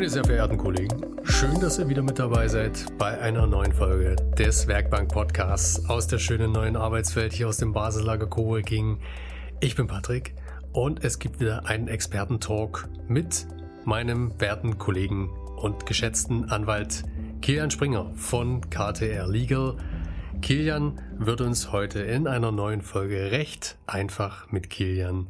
Meine sehr verehrten Kollegen, schön, dass ihr wieder mit dabei seid bei einer neuen Folge des Werkbank Podcasts aus der schönen neuen Arbeitswelt hier aus dem Basislager Coworking. Ich bin Patrick und es gibt wieder einen Expertentalk mit meinem werten Kollegen und geschätzten Anwalt Kilian Springer von KTR Legal. Kilian wird uns heute in einer neuen Folge recht einfach mit Kilian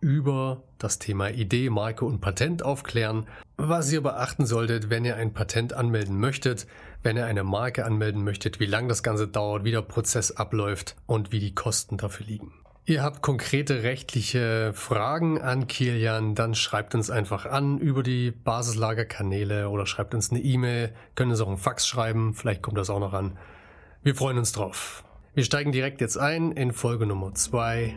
über das Thema Idee, Marke und Patent aufklären, was ihr beachten solltet, wenn ihr ein Patent anmelden möchtet, wenn ihr eine Marke anmelden möchtet, wie lange das Ganze dauert, wie der Prozess abläuft und wie die Kosten dafür liegen. Ihr habt konkrete rechtliche Fragen an Kilian, dann schreibt uns einfach an über die Basislagerkanäle oder schreibt uns eine E-Mail, können uns auch einen Fax schreiben, vielleicht kommt das auch noch an. Wir freuen uns drauf. Wir steigen direkt jetzt ein in Folge Nummer 2.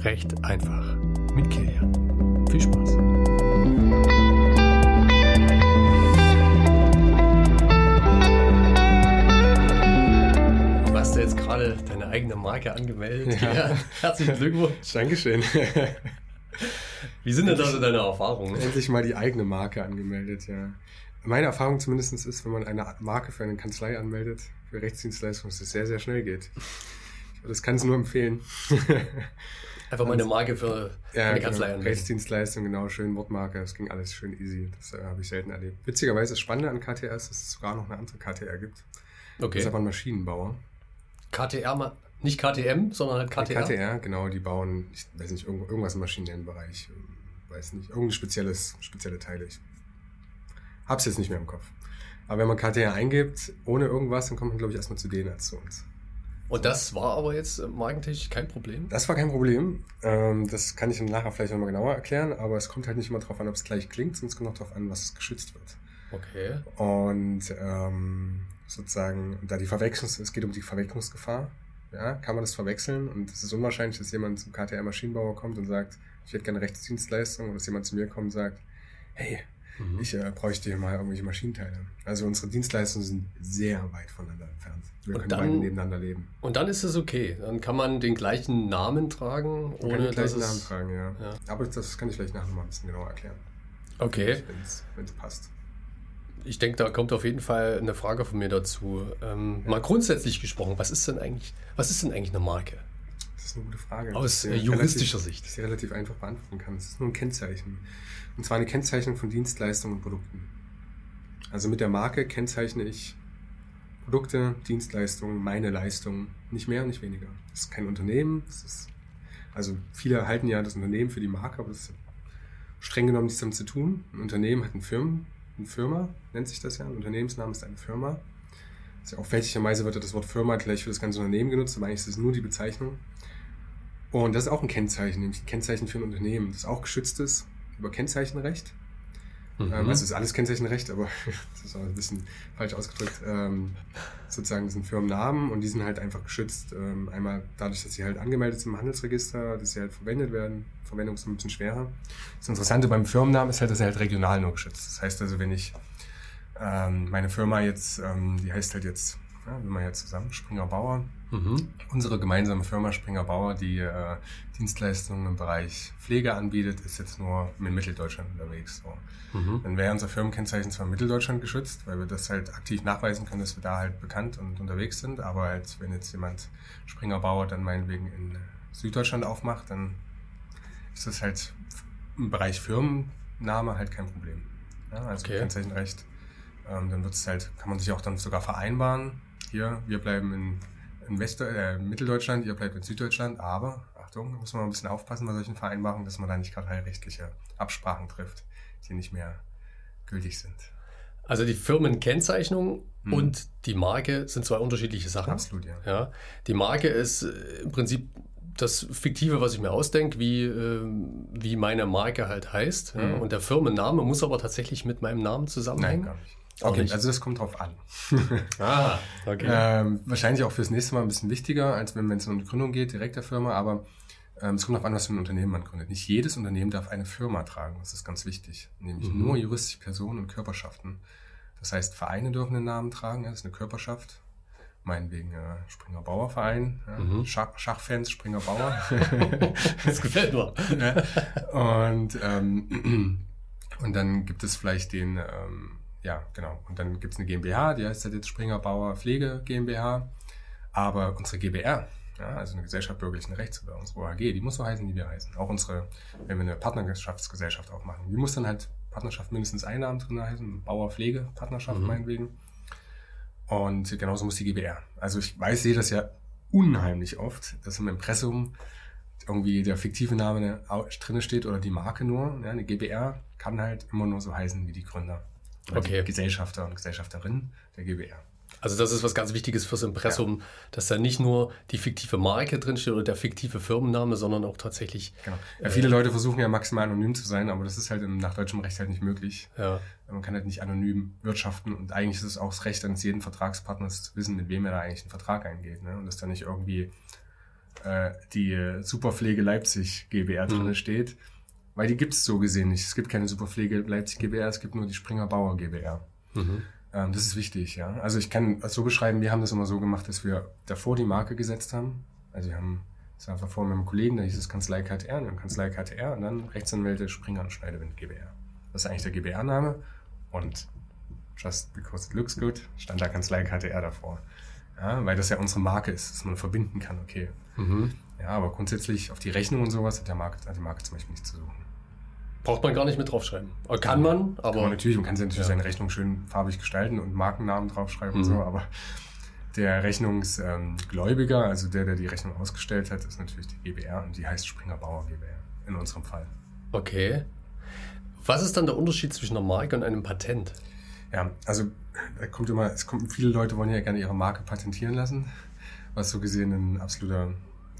Recht einfach mit Kilian. Viel Spaß. Ja gerade deine eigene Marke angemeldet. Ja. Kilian. Herzlichen Glückwunsch. Dankeschön. Wie sind denn da so deine Erfahrungen? Endlich mal die eigene Marke angemeldet, ja. Meine Erfahrung zumindest ist, wenn man eine Marke für eine Kanzlei anmeldet, für Rechtsdienstleistungen, dass es sehr, sehr schnell geht. Das kann es nur empfehlen. Einfach mal eine Marke für Ja, eine genau. Kanzlei anmelden. Rechtsdienstleistung, genau, schön Wortmarke, das ging alles schön easy. Das äh, habe ich selten erlebt. Witzigerweise das Spannende an KTR ist, dass es sogar noch eine andere KTR gibt. Das Okay. ist aber ein Maschinenbauer. KTR, nicht KTM, sondern halt KTR. KTR, genau, die bauen, ich weiß nicht, irgend- irgendwas im maschinellen Bereich, ähm, weiß nicht, irgendein spezielles, spezielle Teile. Ich hab's jetzt nicht mehr im Kopf. Aber wenn man KTR eingibt, ohne irgendwas, dann kommt man, glaube ich, erstmal zu denen als zu uns. Und das war aber jetzt markentechnisch kein Problem. Das war kein Problem. Ähm, das kann ich dann nachher vielleicht nochmal genauer erklären, aber es kommt halt nicht immer darauf an, ob es gleich klingt, sondern es kommt auch darauf an, was geschützt wird. Okay. Und ähm, sozusagen, da die Verwechslung, es geht um die Verwechslungsgefahr. Ja, kann man das verwechseln? Und es ist unwahrscheinlich, dass jemand zum KTR-Maschinenbauer kommt und sagt, ich hätte gerne Rechtsdienstleistung, und dass jemand zu mir kommt und sagt, hey, Mhm. ich äh, bräuchte hier mal irgendwelche Maschinenteile. Also unsere Dienstleistungen sind sehr weit voneinander entfernt. Wir Und können dann- beide nebeneinander leben. Und dann ist es okay. Dann kann man den gleichen Namen tragen, Man kann ohne den gleichen. Namen tragen, ja. Ja. Aber das kann ich vielleicht nachher noch mal ein bisschen genauer erklären, Okay. wenn es passt. Ich denke, da kommt auf jeden Fall eine Frage von mir dazu. Ähm, Mal grundsätzlich gesprochen, was ist denn eigentlich, was ist denn eigentlich eine Marke? Das ist eine gute Frage. Aus, äh, juristischer relativ, Sicht. Die ich relativ einfach beantworten kann. Es ist nur ein Kennzeichen. Und zwar eine Kennzeichnung von Dienstleistungen und Produkten. Also mit der Marke kennzeichne ich Produkte, Dienstleistungen, meine Leistungen. Nicht mehr nicht weniger. Das ist kein Unternehmen. Ist, also viele halten ja das Unternehmen für die Marke, aber das ist streng genommen nichts damit zu tun. Ein Unternehmen hat einen Firmen, eine Firma, nennt sich das ja. Ein Unternehmensname ist eine Firma. Also auf fälschlicherweise wird das Wort Firma gleich für das ganze Unternehmen genutzt, aber eigentlich ist es nur die Bezeichnung. Und das ist auch ein Kennzeichen, nämlich ein Kennzeichen für ein Unternehmen, das auch geschützt ist über Kennzeichenrecht. Mhm. Ähm, also es ist alles Kennzeichenrecht, aber das ist auch ein bisschen falsch ausgedrückt. Ähm, sozusagen, sind Firmennamen und die sind halt einfach geschützt. Ähm, einmal dadurch, dass sie halt angemeldet sind im Handelsregister, dass sie halt verwendet werden. Verwendung ist ein bisschen schwerer. Das Interessante beim Firmennamen ist halt, dass er halt regional nur geschützt. Das heißt also, wenn ich ähm, meine Firma jetzt, ähm, die heißt halt jetzt, ja, wenn man jetzt zusammen, Springer Bauer, Mhm. Unsere gemeinsame Firma Springer Bauer, die äh, Dienstleistungen im Bereich Pflege anbietet, ist jetzt nur in Mitteldeutschland unterwegs. So. Mhm. Dann wäre unser Firmenkennzeichen zwar in Mitteldeutschland geschützt, weil wir das halt aktiv nachweisen können, dass wir da halt bekannt und unterwegs sind, aber halt, wenn jetzt jemand Springer Bauer dann meinetwegen in Süddeutschland aufmacht, dann ist das halt im Bereich Firmenname halt kein Problem. Ja, also Okay. Kennzeichenrecht. Ähm, dann wird es halt, kann man sich auch dann sogar vereinbaren. Hier, wir bleiben in, in West äh, Mitteldeutschland, ihr bleibt in Süddeutschland, aber Achtung, da muss man mal ein bisschen aufpassen bei solchen Vereinbarungen, dass man da nicht gerade rechtliche Absprachen trifft, die nicht mehr gültig sind. Also die Firmenkennzeichnung Mhm. und die Marke sind zwei unterschiedliche Sachen. Absolut, ja. Ja, die Marke ist äh, im Prinzip das Fiktive, was ich mir ausdenke, wie, ähm, wie meine Marke halt heißt. Ja? Mhm. Und der Firmenname muss aber tatsächlich mit meinem Namen Nein, zusammenhängen. gar nicht. Okay, nicht. also das kommt drauf an. Ah, okay. Ähm, wahrscheinlich auch fürs nächste Mal ein bisschen wichtiger, als wenn es um die Gründung geht, direkt der Firma, aber ähm, es kommt darauf an, was für ein Unternehmen man gründet. Nicht jedes Unternehmen darf eine Firma tragen, das ist ganz wichtig. Nämlich Mhm. nur juristische Personen und Körperschaften. Das heißt, Vereine dürfen einen Namen tragen, das ist eine Körperschaft. Meinetwegen äh, Springer Bauer Verein, ja, Mhm. Schach, Schachfans Springer Bauer. das gefällt mir. Und, ähm, Und dann gibt es vielleicht den, ähm, ja, genau. Und dann gibt es eine GmbH, die heißt halt jetzt Springer Bauer Pflege GmbH. Aber unsere GBR, ja, also eine Gesellschaft bürgerlichen Rechts oder unsere OHG, die muss so heißen, wie wir heißen. Auch unsere, wenn wir eine Partnerschaftsgesellschaft aufmachen, die muss dann halt Partnerschaft mindestens ein Namen drin heißen, Bauer Pflege Partnerschaft mhm. meinetwegen. Und genauso muss die GBR. Also ich weiß, sehe das ja unheimlich oft, dass im Impressum irgendwie der fiktive Name drin steht oder die Marke nur. Ja, eine GBR kann halt immer nur so heißen wie die Gründer. Okay. Gesellschafter und Gesellschafterinnen der GBR. Also das ist was ganz Wichtiges fürs Impressum, ja. dass da nicht nur die fiktive Marke drinsteht oder der fiktive Firmenname, sondern auch tatsächlich. Genau. Ja, viele äh, Leute versuchen ja maximal anonym zu sein, aber das ist halt im, nach deutschem Recht halt nicht möglich. Ja. Man kann halt nicht anonym wirtschaften und eigentlich ist es auch das Recht eines jeden Vertragspartners zu wissen, mit wem er da eigentlich einen Vertrag eingeht. Ne? Und dass da nicht irgendwie äh, die Superpflege Leipzig GBR mhm. drin steht, weil die gibt es so gesehen nicht. Es gibt keine Superpflege Leipzig GBR, es gibt nur die Springer Bauer GBR. Mhm. Ähm, das ist wichtig, ja. Also ich kann es so beschreiben, wir haben das immer so gemacht, dass wir davor die Marke gesetzt haben. Also wir haben das war vor mit einem Kollegen, da hieß es Kanzlei KTR, dann Kanzlei KTR und dann Rechtsanwälte Springer und Schneidewind GBR. Das ist eigentlich der GBR-Name und just because it looks good stand da Kanzlei KTR davor. Ja, weil das ja unsere Marke ist, dass man verbinden kann, okay. Mhm. Ja, aber grundsätzlich auf die Rechnung und sowas hat der Marke, hat die Marke zum Beispiel nichts zu suchen. Braucht man gar nicht mit draufschreiben. Kann man, aber. Kann man natürlich, man kann natürlich ja. seine Rechnung schön farbig gestalten und Markennamen draufschreiben mhm. und so, aber der Rechnungsgläubiger, also der, der die Rechnung ausgestellt hat, ist natürlich die GBR und die heißt Springer Bauer GBR in unserem Fall. Okay. Was ist dann der Unterschied zwischen einer Marke und einem Patent? Ja, also da kommt immer, es kommt, viele Leute wollen ja gerne ihre Marke patentieren lassen, was so gesehen ein absoluter,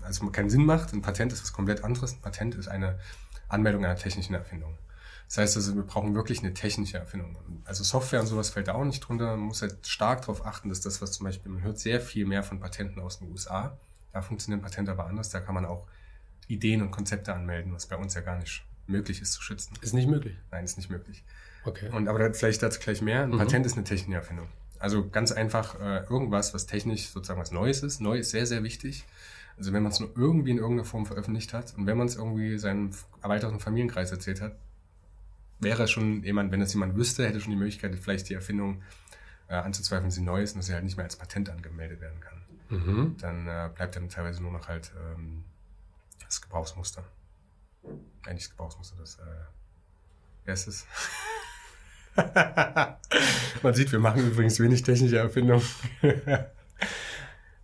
also keinen Sinn macht. Ein Patent ist was komplett anderes. Ein Patent ist eine Anmeldung einer technischen Erfindung. Das heißt also, wir brauchen wirklich eine technische Erfindung. Also Software und sowas fällt da auch nicht drunter. Man muss halt stark darauf achten, dass das, was zum Beispiel, man hört sehr viel mehr von Patenten aus den USA. Da funktionieren Patente aber anders. Da kann man auch Ideen und Konzepte anmelden, was bei uns ja gar nicht möglich ist zu schützen. Ist nicht möglich? Nein, ist nicht möglich. Okay. Und aber vielleicht dazu gleich mehr. Ein mhm. Patent ist eine technische Erfindung. Also ganz einfach äh, irgendwas, was technisch sozusagen was Neues ist. Neu ist sehr, sehr wichtig. Also wenn man es nur irgendwie in irgendeiner Form veröffentlicht hat und wenn man es irgendwie seinem erweiterten Familienkreis erzählt hat, wäre schon jemand, wenn es jemand wüsste, hätte schon die Möglichkeit, vielleicht die Erfindung äh, anzuzweifeln, sie neu ist und dass sie halt nicht mehr als Patent angemeldet werden kann. Mhm. Dann äh, bleibt dann teilweise nur noch halt ähm, das Gebrauchsmuster. Eigentlich das Gebrauchsmuster, das, äh, wer ist es? Man sieht, wir machen übrigens wenig technische Erfindungen.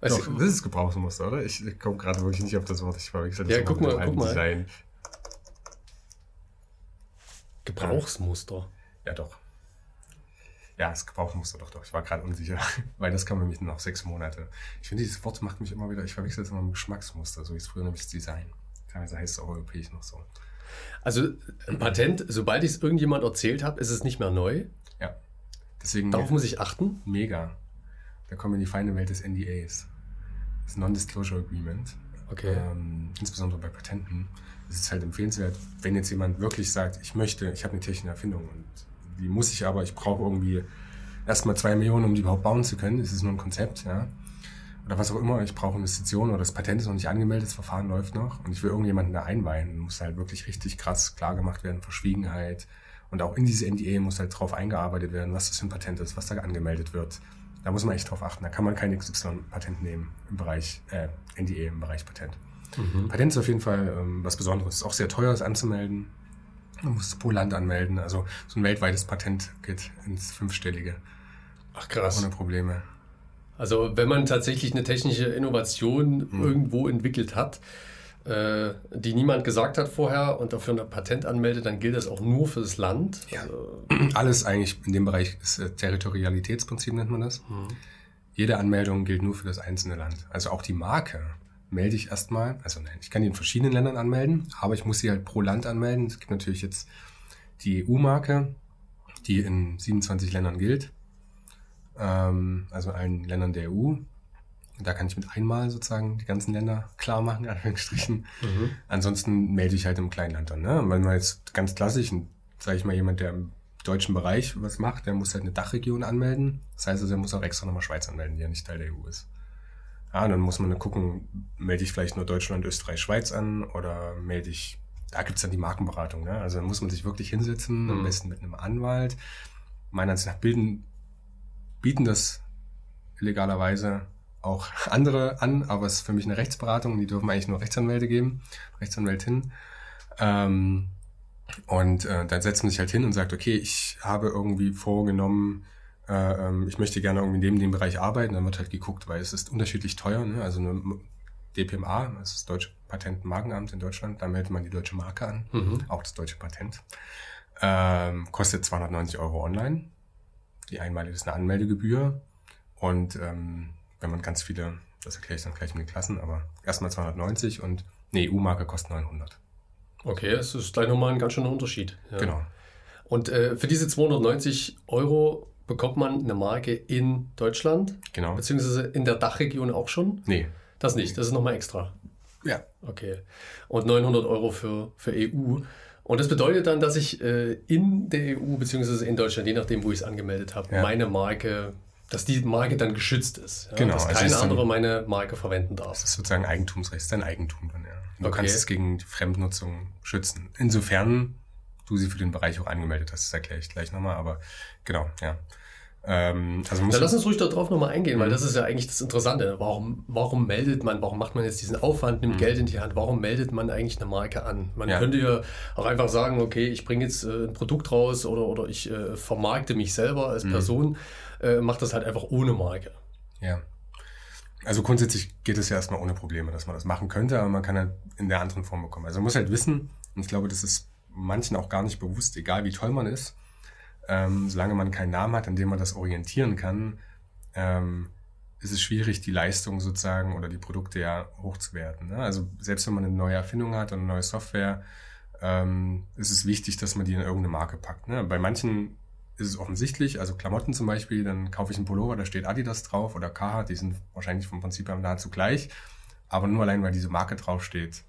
Doch, ich, das ist Gebrauchsmuster, oder? Ich, komme gerade wirklich nicht auf das Wort. Ich verwechsel das ja, guck mal, guck mal. Design. Gebrauchsmuster? Ja, doch. Ja, das Gebrauchsmuster, doch, doch. Ich war gerade unsicher, weil das kam nämlich noch sechs Monate. Ich finde, dieses Wort macht mich immer wieder, ich verwechsel es immer mit Geschmacksmuster, so wie es früher nämlich Design. Teilweise heißt es auch europäisch noch so. Also ein Patent, sobald ich es irgendjemand erzählt habe, ist es nicht mehr neu. Ja. Deswegen, Darauf muss ich achten. Mega. Da kommen wir in die feine Welt des NDAs. Das Non-Disclosure Agreement. Okay. Ähm, insbesondere bei Patenten. Es ist halt empfehlenswert, wenn jetzt jemand wirklich sagt, ich möchte, ich habe eine technische Erfindung und die muss ich aber, ich brauche irgendwie erstmal zwei Millionen, um die überhaupt bauen zu können. Das ist nur ein Konzept, ja. Oder was auch immer, ich brauche Investitionen oder das Patent ist noch nicht angemeldet, das Verfahren läuft noch und ich will irgendjemanden da einweihen. Muss halt wirklich richtig krass klar gemacht werden, Verschwiegenheit. Und auch in diese NDA muss halt drauf eingearbeitet werden, was das für ein Patent ist, was da angemeldet wird da muss man echt drauf achten. Da kann man kein XY-Patent nehmen im Bereich äh, NDE, im Bereich Patent. Mhm. Patent ist auf jeden Fall ähm, was Besonderes. Ist auch sehr teuer, es anzumelden. Man muss es pro Land anmelden. Also so ein weltweites Patent geht ins Fünfstellige. Ach krass. Ohne Probleme. Also wenn man tatsächlich eine technische Innovation mhm. irgendwo entwickelt hat, äh, die niemand gesagt hat vorher und dafür ein Patent anmeldet, dann gilt das auch nur für das Land. Ja. Also, Alles eigentlich in dem Bereich ist äh, Territorialitätsprinzip nennt man das. Mhm. Jede Anmeldung gilt nur für das einzelne Land. Also auch die Marke melde ich erstmal, also nein, ich kann die in verschiedenen Ländern anmelden, aber ich muss sie halt pro Land anmelden. Es gibt natürlich jetzt die EU-Marke, die in 27 Ländern gilt, ähm, also allen Ländern der EU. Da kann ich mit einmal sozusagen die ganzen Länder klar machen, in Anführungsstrichen. Mhm. Ansonsten melde ich halt im kleinen Land an. Ne? wenn man jetzt ganz klassisch, sage ich mal, jemand, der im deutschen Bereich was macht, der muss halt eine Dachregion anmelden. Das heißt also, er muss auch extra nochmal Schweiz anmelden, die ja nicht Teil der EU ist. Ja, dann muss man dann gucken, melde ich vielleicht nur Deutschland, Österreich, Schweiz an oder melde ich da gibt's dann die Markenberatung. Ne? Also da muss man sich wirklich hinsetzen, mhm. am besten mit einem Anwalt. Meiner Ansicht nach bilden, bieten das illegalerweise auch andere an, aber es ist für mich eine Rechtsberatung, die dürfen eigentlich nur Rechtsanwälte geben, Rechtsanwältin. Ähm, und äh, dann setzt man sich halt hin und sagt, okay, ich habe irgendwie vorgenommen, äh, ähm, ich möchte gerne irgendwie neben dem Bereich arbeiten. Dann wird halt geguckt, weil es ist unterschiedlich teuer. Ne? Also eine DPMA, das ist das Deutsche Patent- und Markenamt in Deutschland, da meldet man die deutsche Marke an, mhm. auch das deutsche Patent. Ähm, kostet 290 Euro online. Die einmalige ist eine Anmeldegebühr. Und ähm, wenn man ganz viele, das erkläre ich dann gleich mit den Klassen, aber erstmal 290 und eine EU-Marke kostet 900. Okay, es ist gleich nochmal ein ganz schöner Unterschied. Ja. Genau. Und äh, für diese 290 Euro bekommt man eine Marke in Deutschland? Genau. Beziehungsweise in der Dachregion auch schon? Nee. Das nicht, das ist nochmal extra. Ja. Okay. Und 900 Euro für, für EU. Und das bedeutet dann, dass ich äh, in der EU beziehungsweise in Deutschland, je nachdem, wo ich es angemeldet habe, ja. meine Marke, dass die Marke dann geschützt ist. Ja? Genau. Dass also kein anderer meine Marke verwenden darf. Das ist sozusagen Eigentumsrecht, ist dein Eigentum dann, ja. Du okay. kannst es gegen die Fremdnutzung schützen. Insofern du sie für den Bereich auch angemeldet hast, das erkläre ich gleich nochmal, aber genau, ja. Ähm, also muss lass uns ruhig darauf nochmal eingehen, mhm. weil das ist ja eigentlich das Interessante. Warum, warum meldet man, warum macht man jetzt diesen Aufwand, nimmt mhm. Geld in die Hand, warum meldet man eigentlich eine Marke an? Man ja. könnte ja auch einfach sagen, okay, ich bringe jetzt äh, ein Produkt raus oder, oder ich äh, vermarkte mich selber als mhm. Person, äh, mache das halt einfach ohne Marke. Ja. Also grundsätzlich geht es ja erstmal ohne Probleme, dass man das machen könnte, aber man kann halt in der anderen Form bekommen. Also man muss halt wissen, und ich glaube, das ist manchen auch gar nicht bewusst, egal wie toll man ist, ähm, solange man keinen Namen hat, an dem man das orientieren kann, ähm, ist es schwierig, die Leistung sozusagen oder die Produkte ja hochzuwerten. Ne? Also selbst wenn man eine neue Erfindung hat und eine neue Software, ähm, ist es wichtig, dass man die in irgendeine Marke packt. Ne? Bei manchen ist es offensichtlich, also Klamotten zum Beispiel, dann kaufe ich einen Pullover, da steht Adidas drauf oder Carhartt, die sind wahrscheinlich vom Prinzip her nahezu gleich, aber nur allein, weil diese Marke draufsteht,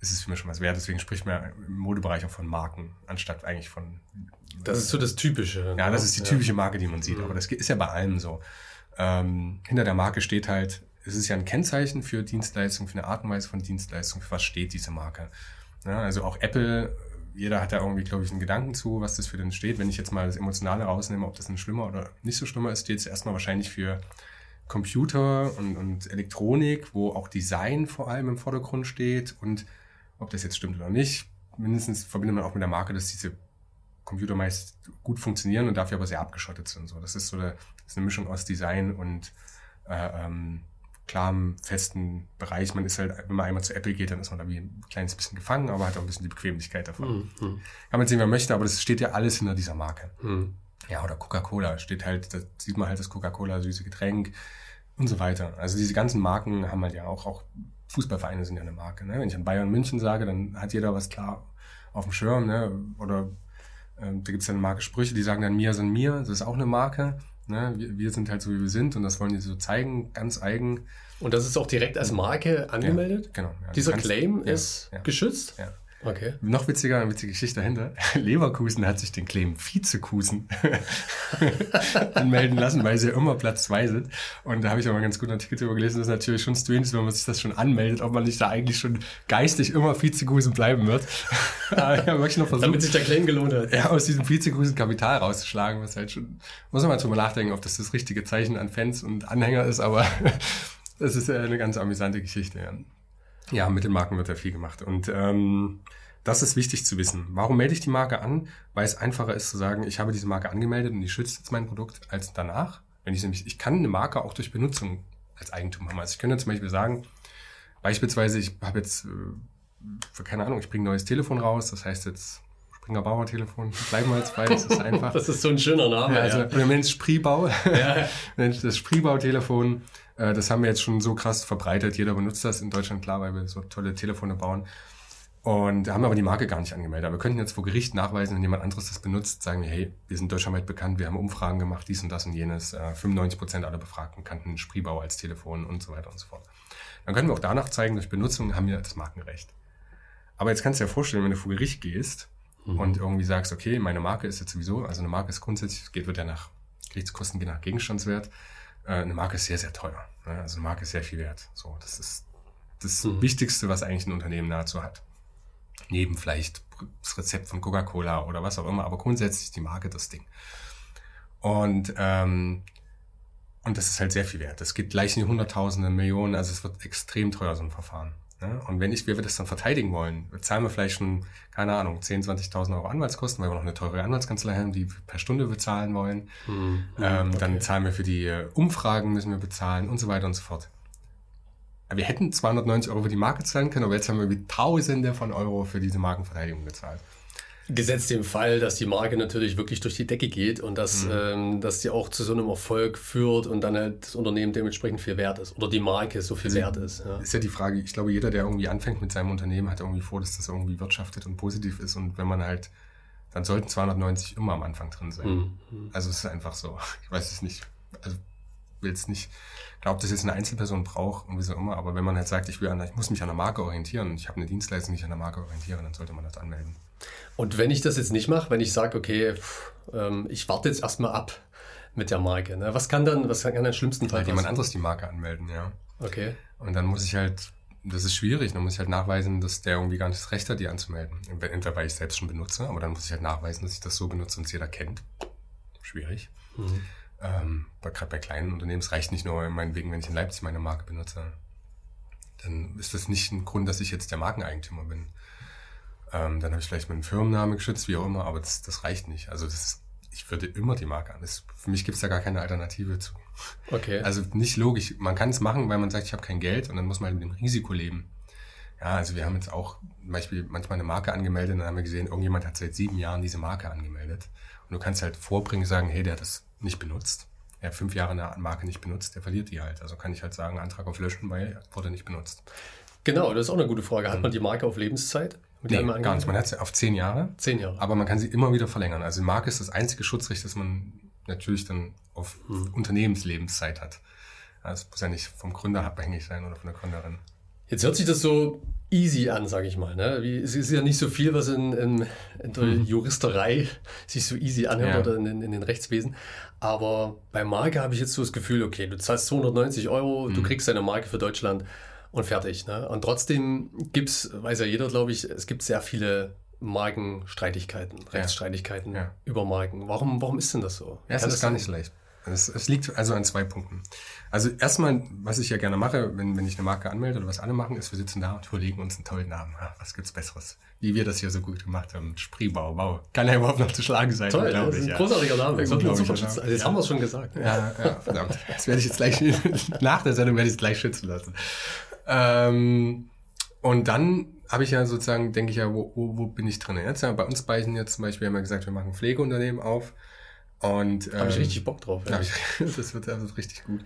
ist es für mich schon was wert. Deswegen spricht man im Modebereich auch von Marken, anstatt eigentlich von das ist so das Typische. Ja, das ist die typische Marke, die man sieht. Mhm. Aber das ist ja bei allem so. Ähm, hinter der Marke steht halt, es ist ja ein Kennzeichen für Dienstleistung, für eine Art und Weise von Dienstleistung, für was steht diese Marke. Ja, also auch Apple, jeder hat da irgendwie, glaube ich, einen Gedanken zu, was das für den steht. Wenn ich jetzt mal das Emotionale rausnehme, ob das ein schlimmer oder nicht so schlimmer ist, steht es erstmal wahrscheinlich für Computer und, und Elektronik, wo auch Design vor allem im Vordergrund steht. Und ob das jetzt stimmt oder nicht, mindestens verbindet man auch mit der Marke, dass diese Computer meist gut funktionieren und dafür aber sehr abgeschottet sind. So, das ist so eine, ist eine Mischung aus Design und äh, ähm, klarem, festen Bereich. Man ist halt, wenn man einmal zu Apple geht, dann ist man da wie ein kleines bisschen gefangen, aber hat auch ein bisschen die Bequemlichkeit davon. Mhm. Kann man sehen, wer möchte, aber das steht ja alles hinter dieser Marke. Mhm. Ja, oder Coca-Cola steht halt, da sieht man halt das Coca-Cola süße Getränk und so weiter. Also diese ganzen Marken haben halt ja auch, auch Fußballvereine sind ja eine Marke. Ne? Wenn ich an Bayern München sage, dann hat jeder was klar auf dem Schirm, ne? Oder ähm, da gibt es dann Marke Sprüche, die sagen dann mir sind mir, das ist auch eine Marke. Ne? Wir, wir, sind halt so, wie wir sind und das wollen die so zeigen, ganz eigen. Und das ist auch direkt als Marke angemeldet? Ja, genau. Ja, Dieser Claim ist geschützt? Ja. Okay. Noch witziger, eine witzige Geschichte dahinter. Leverkusen hat sich den Claim Vizekusen anmelden lassen, weil sie ja immer Platz zwei sind. Und da habe ich auch mal einen ganz guten Artikel darüber gelesen. Das ist natürlich schon strange, wenn man sich das schon anmeldet, ob man nicht da eigentlich schon geistig immer Vizekusen bleiben wird. Aber ich habe wirklich noch versucht, Damit sich der Claim gelohnt hat. Ja, aus diesem Vizekusen Kapital rauszuschlagen, was halt schon, muss man mal drüber nachdenken, ob das das richtige Zeichen an Fans und Anhänger ist, aber das ist eine ganz amüsante Geschichte, ja. Ja, mit den Marken wird ja viel gemacht. Und ähm, das ist wichtig zu wissen. Warum melde ich die Marke an? Weil es einfacher ist zu sagen, ich habe diese Marke angemeldet und die schützt jetzt mein Produkt, als danach. Wenn ich nämlich, ich kann eine Marke auch durch Benutzung als Eigentum haben. Also ich könnte zum Beispiel sagen, beispielsweise, ich habe jetzt, äh, für keine Ahnung, ich bringe ein neues Telefon raus, das heißt jetzt Springer Bauer Telefon, bleiben wir jetzt bei, das ist einfach. das ist so ein schöner Name. Ja, also, ja. Oder nennt Spriebau. Ja. das Spriebau-Telefon äh, das haben wir jetzt schon so krass verbreitet. Jeder benutzt das in Deutschland, klar, weil wir so tolle Telefone bauen. Und haben aber die Marke gar nicht angemeldet. Aber wir könnten jetzt vor Gericht nachweisen, wenn jemand anderes das benutzt, sagen wir, hey, wir sind deutschlandweit bekannt, wir haben Umfragen gemacht, dies und das und jenes. 95 äh, Prozent aller Befragten kannten Spriebau als Telefon und so weiter und so fort. Dann können wir auch danach zeigen, durch Benutzung haben wir das Markenrecht. Aber jetzt kannst du dir vorstellen, wenn du vor Gericht gehst mhm. und irgendwie sagst, okay, meine Marke ist jetzt sowieso, also eine Marke ist grundsätzlich, geht wird ja nach Gerichtskosten, je nach Gegenstandswert, eine Marke ist sehr, sehr teuer. Ne? Also eine Marke ist sehr viel wert. So, das ist das mhm. Wichtigste, was eigentlich ein Unternehmen nahezu hat. Neben vielleicht das Rezept von Coca-Cola oder was auch immer, aber grundsätzlich die Marke das Ding. Und, ähm, und das ist halt sehr viel wert. Das geht gleich in die Hunderttausende, Millionen, also es wird extrem teuer, so ein Verfahren. Ne? Und wenn ich, wir das dann verteidigen wollen, zahlen wir vielleicht schon, keine Ahnung, 10.000, 20.000 Euro Anwaltskosten, weil wir noch eine teure Anwaltskanzlei haben, die per Stunde bezahlen wollen. Mhm. Ähm, okay. Dann zahlen wir für die äh, Umfragen, müssen wir bezahlen und so weiter und so fort. Wir hätten 290 Euro für die Marke zahlen können, aber jetzt haben wir wie Tausende von Euro für diese Markenverteidigung gezahlt. Gesetzt dem Fall, dass die Marke natürlich wirklich durch die Decke geht und dass, mhm. ähm, dass die auch zu so einem Erfolg führt und dann halt das Unternehmen dementsprechend viel wert ist oder die Marke so viel also wert ist. Ja. Ist ja die Frage, ich glaube, jeder, der irgendwie anfängt mit seinem Unternehmen, hat irgendwie vor, dass das irgendwie wirtschaftet und positiv ist und wenn man halt, dann sollten 290 immer am Anfang drin sein. Mhm. Also es ist einfach so. Ich weiß es nicht. Also will es nicht, glaube, dass jetzt eine Einzelperson braucht und wie so immer, aber wenn man halt sagt, ich will an, ich muss mich an der Marke orientieren und ich habe eine Dienstleistung, die ich an der Marke orientiere, dann sollte man das anmelden. Und wenn ich das jetzt nicht mache, wenn ich sage, okay, pff, ähm, ich warte jetzt erstmal ab mit der Marke, ne? was kann dann, was kann dann schlimmsten Fall? Halt jemand anderes die Marke anmelden, ja. Okay. Und dann muss ich halt, das ist schwierig, dann muss ich halt nachweisen, dass der irgendwie gar nicht das Recht hat, die anzumelden. Entweder weil ich selbst schon benutze, aber dann muss ich halt nachweisen, dass ich das so benutze und es jeder kennt. Schwierig. Mhm. Ähm, Gerade bei kleinen Unternehmen, es reicht nicht nur meinetwegen, wenn ich in Leipzig meine Marke benutze. Dann ist das nicht ein Grund, dass ich jetzt der Markeneigentümer bin. Ähm, dann habe ich vielleicht meinen Firmennamen geschützt, wie auch immer, aber das, das reicht nicht. Also das, ich würde immer die Marke an. Das, für mich gibt es da gar keine Alternative zu. Okay. Also nicht logisch. Man kann es machen, weil man sagt, ich habe kein Geld und dann muss man halt mit dem Risiko leben. Ja, also wir haben jetzt auch zum Beispiel manchmal eine Marke angemeldet und dann haben wir gesehen, irgendjemand hat seit sieben Jahren diese Marke angemeldet. Und du kannst halt vorbringen, sagen, hey, der hat das nicht benutzt. Er hat fünf Jahre eine Marke nicht benutzt, der verliert die halt. Also kann ich halt sagen, Antrag auf Löschen, weil wurde nicht benutzt. Genau, das ist auch eine gute Frage. Hat mhm. man die Marke auf Lebenszeit? Mit nee, gar nicht. Man hat sie auf zehn Jahre. Zehn Jahre. Aber man kann sie immer wieder verlängern. Also die Marke ist das einzige Schutzrecht, das man natürlich dann auf mhm. Unternehmenslebenszeit hat. Also es muss ja nicht vom Gründer abhängig sein oder von der Gründerin. Jetzt hört sich das so easy an, sage ich mal. Ne? Wie, es ist ja nicht so viel, was in, in, in der mhm. Juristerei sich so easy anhört ja. oder in, in, den Rechtswesen. Aber bei Marke habe ich jetzt so das Gefühl, okay, du zahlst 290 Euro, mhm. du kriegst deine Marke für Deutschland und fertig. Ne? Und trotzdem gibt es, weiß ja jeder, glaube ich, es gibt sehr viele Markenstreitigkeiten, Rechtsstreitigkeiten ja. über Marken. Warum, warum ist denn das so? Ja, es ist gar nicht so leicht. Es, es, liegt also an zwei Punkten. Also erstmal, was ich ja gerne mache, wenn, wenn ich eine Marke anmelde oder was alle machen, ist, wir sitzen da und überlegen uns einen tollen Namen. Ja, was gibt's Besseres? Wie wir das hier so gut gemacht haben. Spreebau, wow. Kann ja überhaupt noch zu schlagen sein. Toll, das ist ein ja. großartiger Name. Ja, also jetzt ja. haben wir es schon gesagt. Ja, ja, verdammt. Das werde ich jetzt gleich, nach der Sendung werde ich es gleich schützen lassen. Ähm, und dann habe ich ja sozusagen, denke ich ja, wo, wo, wo bin ich drin? Jetzt ja, bei uns beiden jetzt zum Beispiel haben wir gesagt, wir machen Pflegeunternehmen auf. Und ähm, habe ich richtig Bock drauf. Ja. Ich, das, wird, das wird richtig gut.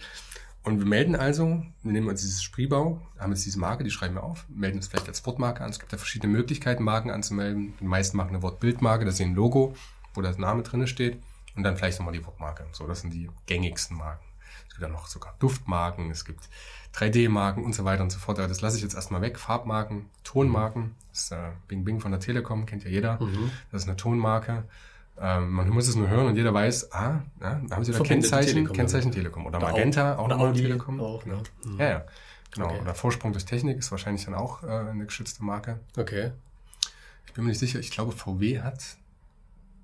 Und wir melden also, wir nehmen uns dieses Spreebau, haben jetzt diese Marke, die schreiben wir auf, melden uns vielleicht als Wortmarke an. Es gibt ja verschiedene Möglichkeiten, Marken anzumelden. Die meisten machen eine Wortbildmarke, das ist ein Logo, wo das Name drinne steht. Und dann vielleicht nochmal die Wortmarke. So, das sind die gängigsten Marken. Es gibt ja noch sogar Duftmarken, es gibt 3D-Marken und so weiter und so fort. Aber das lasse ich jetzt erstmal weg. Farbmarken, Tonmarken. Das ist äh, Bing Bing von der Telekom, kennt ja jeder. Mhm. Das ist eine Tonmarke. Ähm, man muss es nur hören und jeder weiß, ah, ja, haben sie da Kennzeichen, Telekom, Telekom, Telekom. Oder, oder Magenta, auch, auch nochmal Telekom. Auch, ne? Mhm. Ja, ja. Genau. Okay. Oder Vorsprung durch Technik ist wahrscheinlich dann auch äh, eine geschützte Marke. Okay. Ich bin mir nicht sicher, ich glaube, VW hat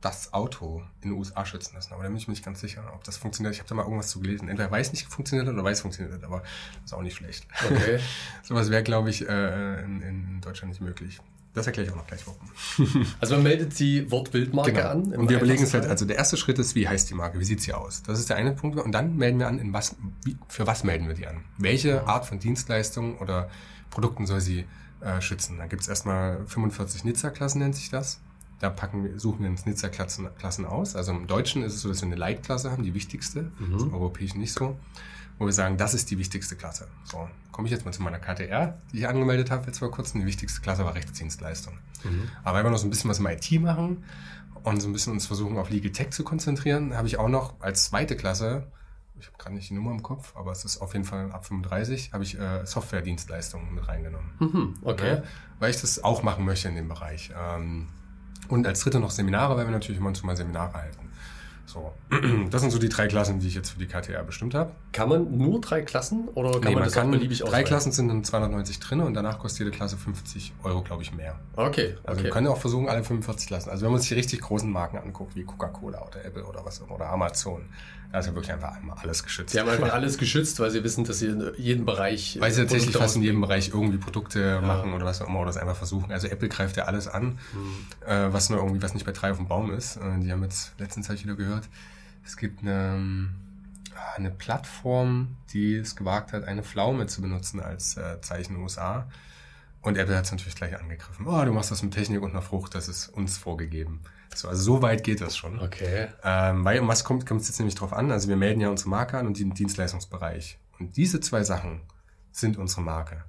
das Auto in den USA schützen lassen. Aber da bin ich mir nicht ganz sicher, ob das funktioniert. Ich habe da mal irgendwas zu gelesen. Entweder weiß nicht funktioniert oder weiß funktioniert hat, aber das ist auch nicht schlecht. Okay. Sowas wäre, glaube ich, äh, in, in Deutschland nicht möglich. Das erkläre ich auch noch gleich warum. Also man meldet die Wortbildmarke genau. an. Und wir überlegen uns halt, also der erste Schritt ist, wie heißt die Marke, wie sieht sie aus? Das ist der eine Punkt. Und dann melden wir an, in was, wie, für was melden wir die an? Welche Art von Dienstleistung oder Produkten soll sie äh, schützen? Da gibt es erstmal 45 Nizza-Klassen, nennt sich das. Da packen wir, suchen wir uns Nizza-Klassen Klassen aus. Also im Deutschen ist es so, dass wir eine Leitklasse haben, die wichtigste. Mhm. Im Europäischen nicht so. Wo wir sagen, das ist die wichtigste Klasse. So, komme ich jetzt mal zu meiner KTR, die ich angemeldet habe jetzt vor kurzem. Die wichtigste Klasse war Rechtsdienstleistung. Mhm. Aber weil wir noch so ein bisschen was im IT machen und so ein bisschen uns versuchen auf Legal Tech zu konzentrieren, habe ich auch noch als zweite Klasse ich habe gerade nicht die Nummer im Kopf, aber es ist auf jeden Fall ab 35, habe ich äh, Software-Dienstleistungen mit reingenommen. Mhm, okay. Ja, weil ich das auch machen möchte in dem Bereich. Ähm, und als dritte noch Seminare, weil wir natürlich immer und zu mal Seminare halten. So, das sind so die drei Klassen, die ich jetzt für die KTR bestimmt habe. Kann man nur drei Klassen oder kann Nee, man man das kann, auch beliebig drei auswählen? Klassen sind dann 290 drin und danach kostet jede Klasse 50 Euro, glaube ich, mehr. Okay, Also okay. wir können auch versuchen, alle 45 Klassen. Also wenn man sich die richtig großen Marken anguckt, wie Coca-Cola oder Apple oder was auch immer, oder Amazon, da ist ja wirklich einfach einmal alles geschützt. Sie haben einfach alles geschützt, weil sie wissen, dass sie in jedem Bereich. Weil sie äh, tatsächlich fast in jedem. Bereich irgendwie Produkte machen oder was auch immer oder das einfach versuchen. Also Apple greift ja alles an, äh, was nur irgendwie, was nicht bei drei auf dem Baum ist. Äh, die haben jetzt letztens ich wieder gehört, es gibt eine, ähm, eine Plattform, die es gewagt hat, eine Pflaume zu benutzen als äh, Zeichen USA. Und Apple hat es natürlich gleich angegriffen. Oh, du machst das mit Technik und einer Frucht, das ist uns vorgegeben. So, also so weit geht das schon. Okay. Ähm, weil um was kommt, kommt es jetzt nämlich drauf an? Also wir melden ja unsere Marke an und den Dienstleistungsbereich. Und diese zwei Sachen sind unsere Marke.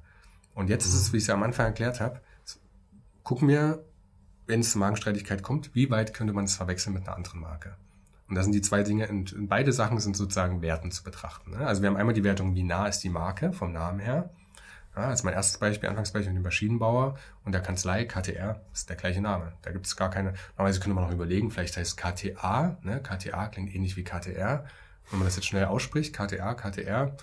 Und jetzt ist es, wie ich es ja am Anfang erklärt habe, gucken wir, wenn es zur Markenstreitigkeit kommt, wie weit könnte man es verwechseln mit einer anderen Marke? Und das sind die zwei Dinge, und beide Sachen sind sozusagen Werten zu betrachten. Ne? Also wir haben einmal die Wertung, wie nah ist die Marke vom Namen her. Ja, also mein erstes Beispiel, Anfangsbeispiel mit dem Maschinenbauer und der Kanzlei, KTR, ist der gleiche Name. Da gibt es gar keine, normalerweise könnte man noch überlegen, vielleicht heißt es KTA, ne? KTA klingt ähnlich wie KTR. Wenn man das jetzt schnell ausspricht, KTA, KTR,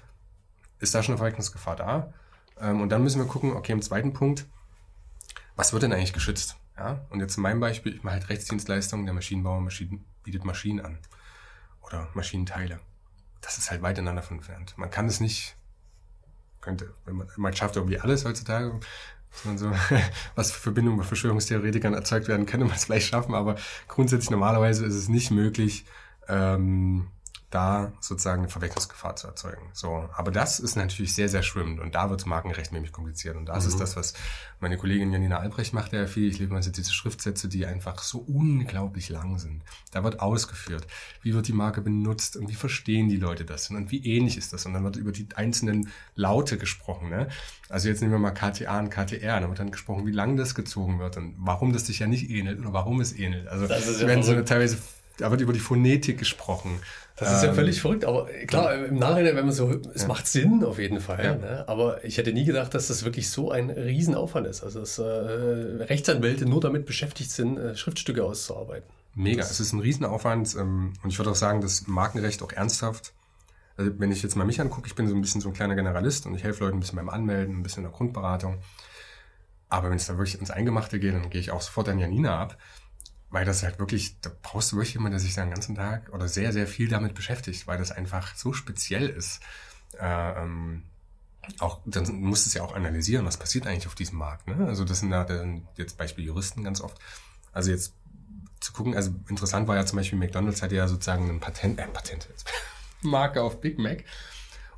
ist da schon eine Verwechslungsgefahr da. Ähm, und dann müssen wir gucken, okay, im zweiten Punkt, was wird denn eigentlich geschützt? Ja? Und jetzt in meinem Beispiel, ich mache halt Rechtsdienstleistungen, der Maschinenbauer Maschinen, bietet Maschinen an. Oder Maschinenteile. Das ist halt weit ineinander von entfernt. Man kann es nicht, könnte, wenn man, man schafft irgendwie alles heutzutage, so, was für Verbindungen bei Verschwörungstheoretikern erzeugt werden, könnte man es vielleicht schaffen, aber grundsätzlich normalerweise ist es nicht möglich, ähm, da sozusagen eine Verwechslungsgefahr zu erzeugen. So, aber das ist natürlich sehr, sehr schwimmend und da wird Markenrecht nämlich kompliziert. Und das ist das, was meine Kollegin Janina Albrecht macht ja viel. Ich lebe mal diese Schriftsätze, die einfach so unglaublich lang sind. Da wird ausgeführt, wie wird die Marke benutzt und wie verstehen die Leute das und wie ähnlich ist das. Und dann wird über die einzelnen Laute gesprochen. Ne? Also jetzt nehmen wir mal KTA und KTR. Da wird dann gesprochen, wie lang das gezogen wird und warum das sich ja nicht ähnelt oder warum es ähnelt. Also Das ist ja werden so teilweise da wird über die Phonetik gesprochen. Das ist ja Ähm, völlig verrückt, aber klar, im Nachhinein, wenn man so, es macht Sinn auf jeden Fall, Ja. ne? aber ich hätte nie gedacht, dass das wirklich so ein Riesenaufwand ist. Also, dass äh, Rechtsanwälte nur damit beschäftigt sind, äh, Schriftstücke auszuarbeiten. Mega, es ist ein Riesenaufwand ähm, und ich würde auch sagen, dass Markenrecht auch ernsthaft, also wenn ich jetzt mal mich angucke, ich bin so ein bisschen so ein kleiner Generalist und ich helfe Leuten ein bisschen beim Anmelden, ein bisschen in der Grundberatung. Aber wenn es da wirklich ins Eingemachte geht, dann gehe ich auch sofort an Janina ab, weil das halt wirklich, da brauchst du wirklich jemanden, der sich den ganzen Tag oder sehr, sehr viel damit beschäftigt, weil das einfach so speziell ist. Äh, ähm, auch, dann musst du es ja auch analysieren, was passiert eigentlich auf diesem Markt. Ne? Also das sind da jetzt Beispiel Juristen ganz oft. Also jetzt zu gucken, also interessant war ja zum Beispiel, McDonalds hatte ja sozusagen ein Patent, äh, Patent, Marke auf Big Mac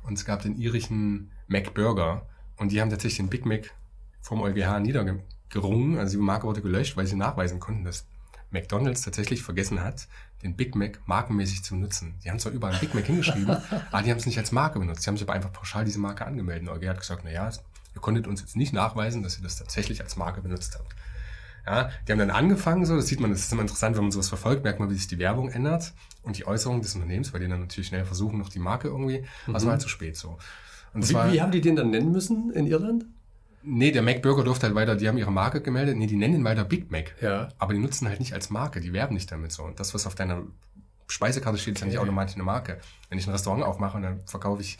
und es gab den irischen Mac Burger und die haben tatsächlich den Big Mac vom EuGH niedergerungen, also die Marke wurde gelöscht, weil sie nachweisen konnten, dass McDonalds tatsächlich vergessen hat, den Big Mac markenmäßig zu nutzen. Die haben zwar überall Big Mac hingeschrieben, aber die haben es nicht als Marke benutzt. Die haben sich aber einfach pauschal diese Marke angemeldet. Und EuGH hat gesagt, na ja, ihr konntet uns jetzt nicht nachweisen, dass ihr das tatsächlich als Marke benutzt habt. Ja, die haben dann angefangen, so, das sieht man, das ist immer interessant, wenn man sowas verfolgt, merkt man, wie sich die Werbung ändert und die Äußerungen des Unternehmens, weil die dann natürlich schnell versuchen, noch die Marke irgendwie, was war halt zu spät so. Und Wie, wie haben die den dann nennen müssen in Irland? Nee, der Mac Burger durfte halt weiter, die haben ihre Marke gemeldet, nee, die nennen ihn weiter Big Mac. Ja. Aber die nutzen halt nicht als Marke, die werben nicht damit so. Und das, was auf deiner Speisekarte steht, ist ja nicht automatisch eine Marke. Wenn ich ein Restaurant aufmache und dann verkaufe ich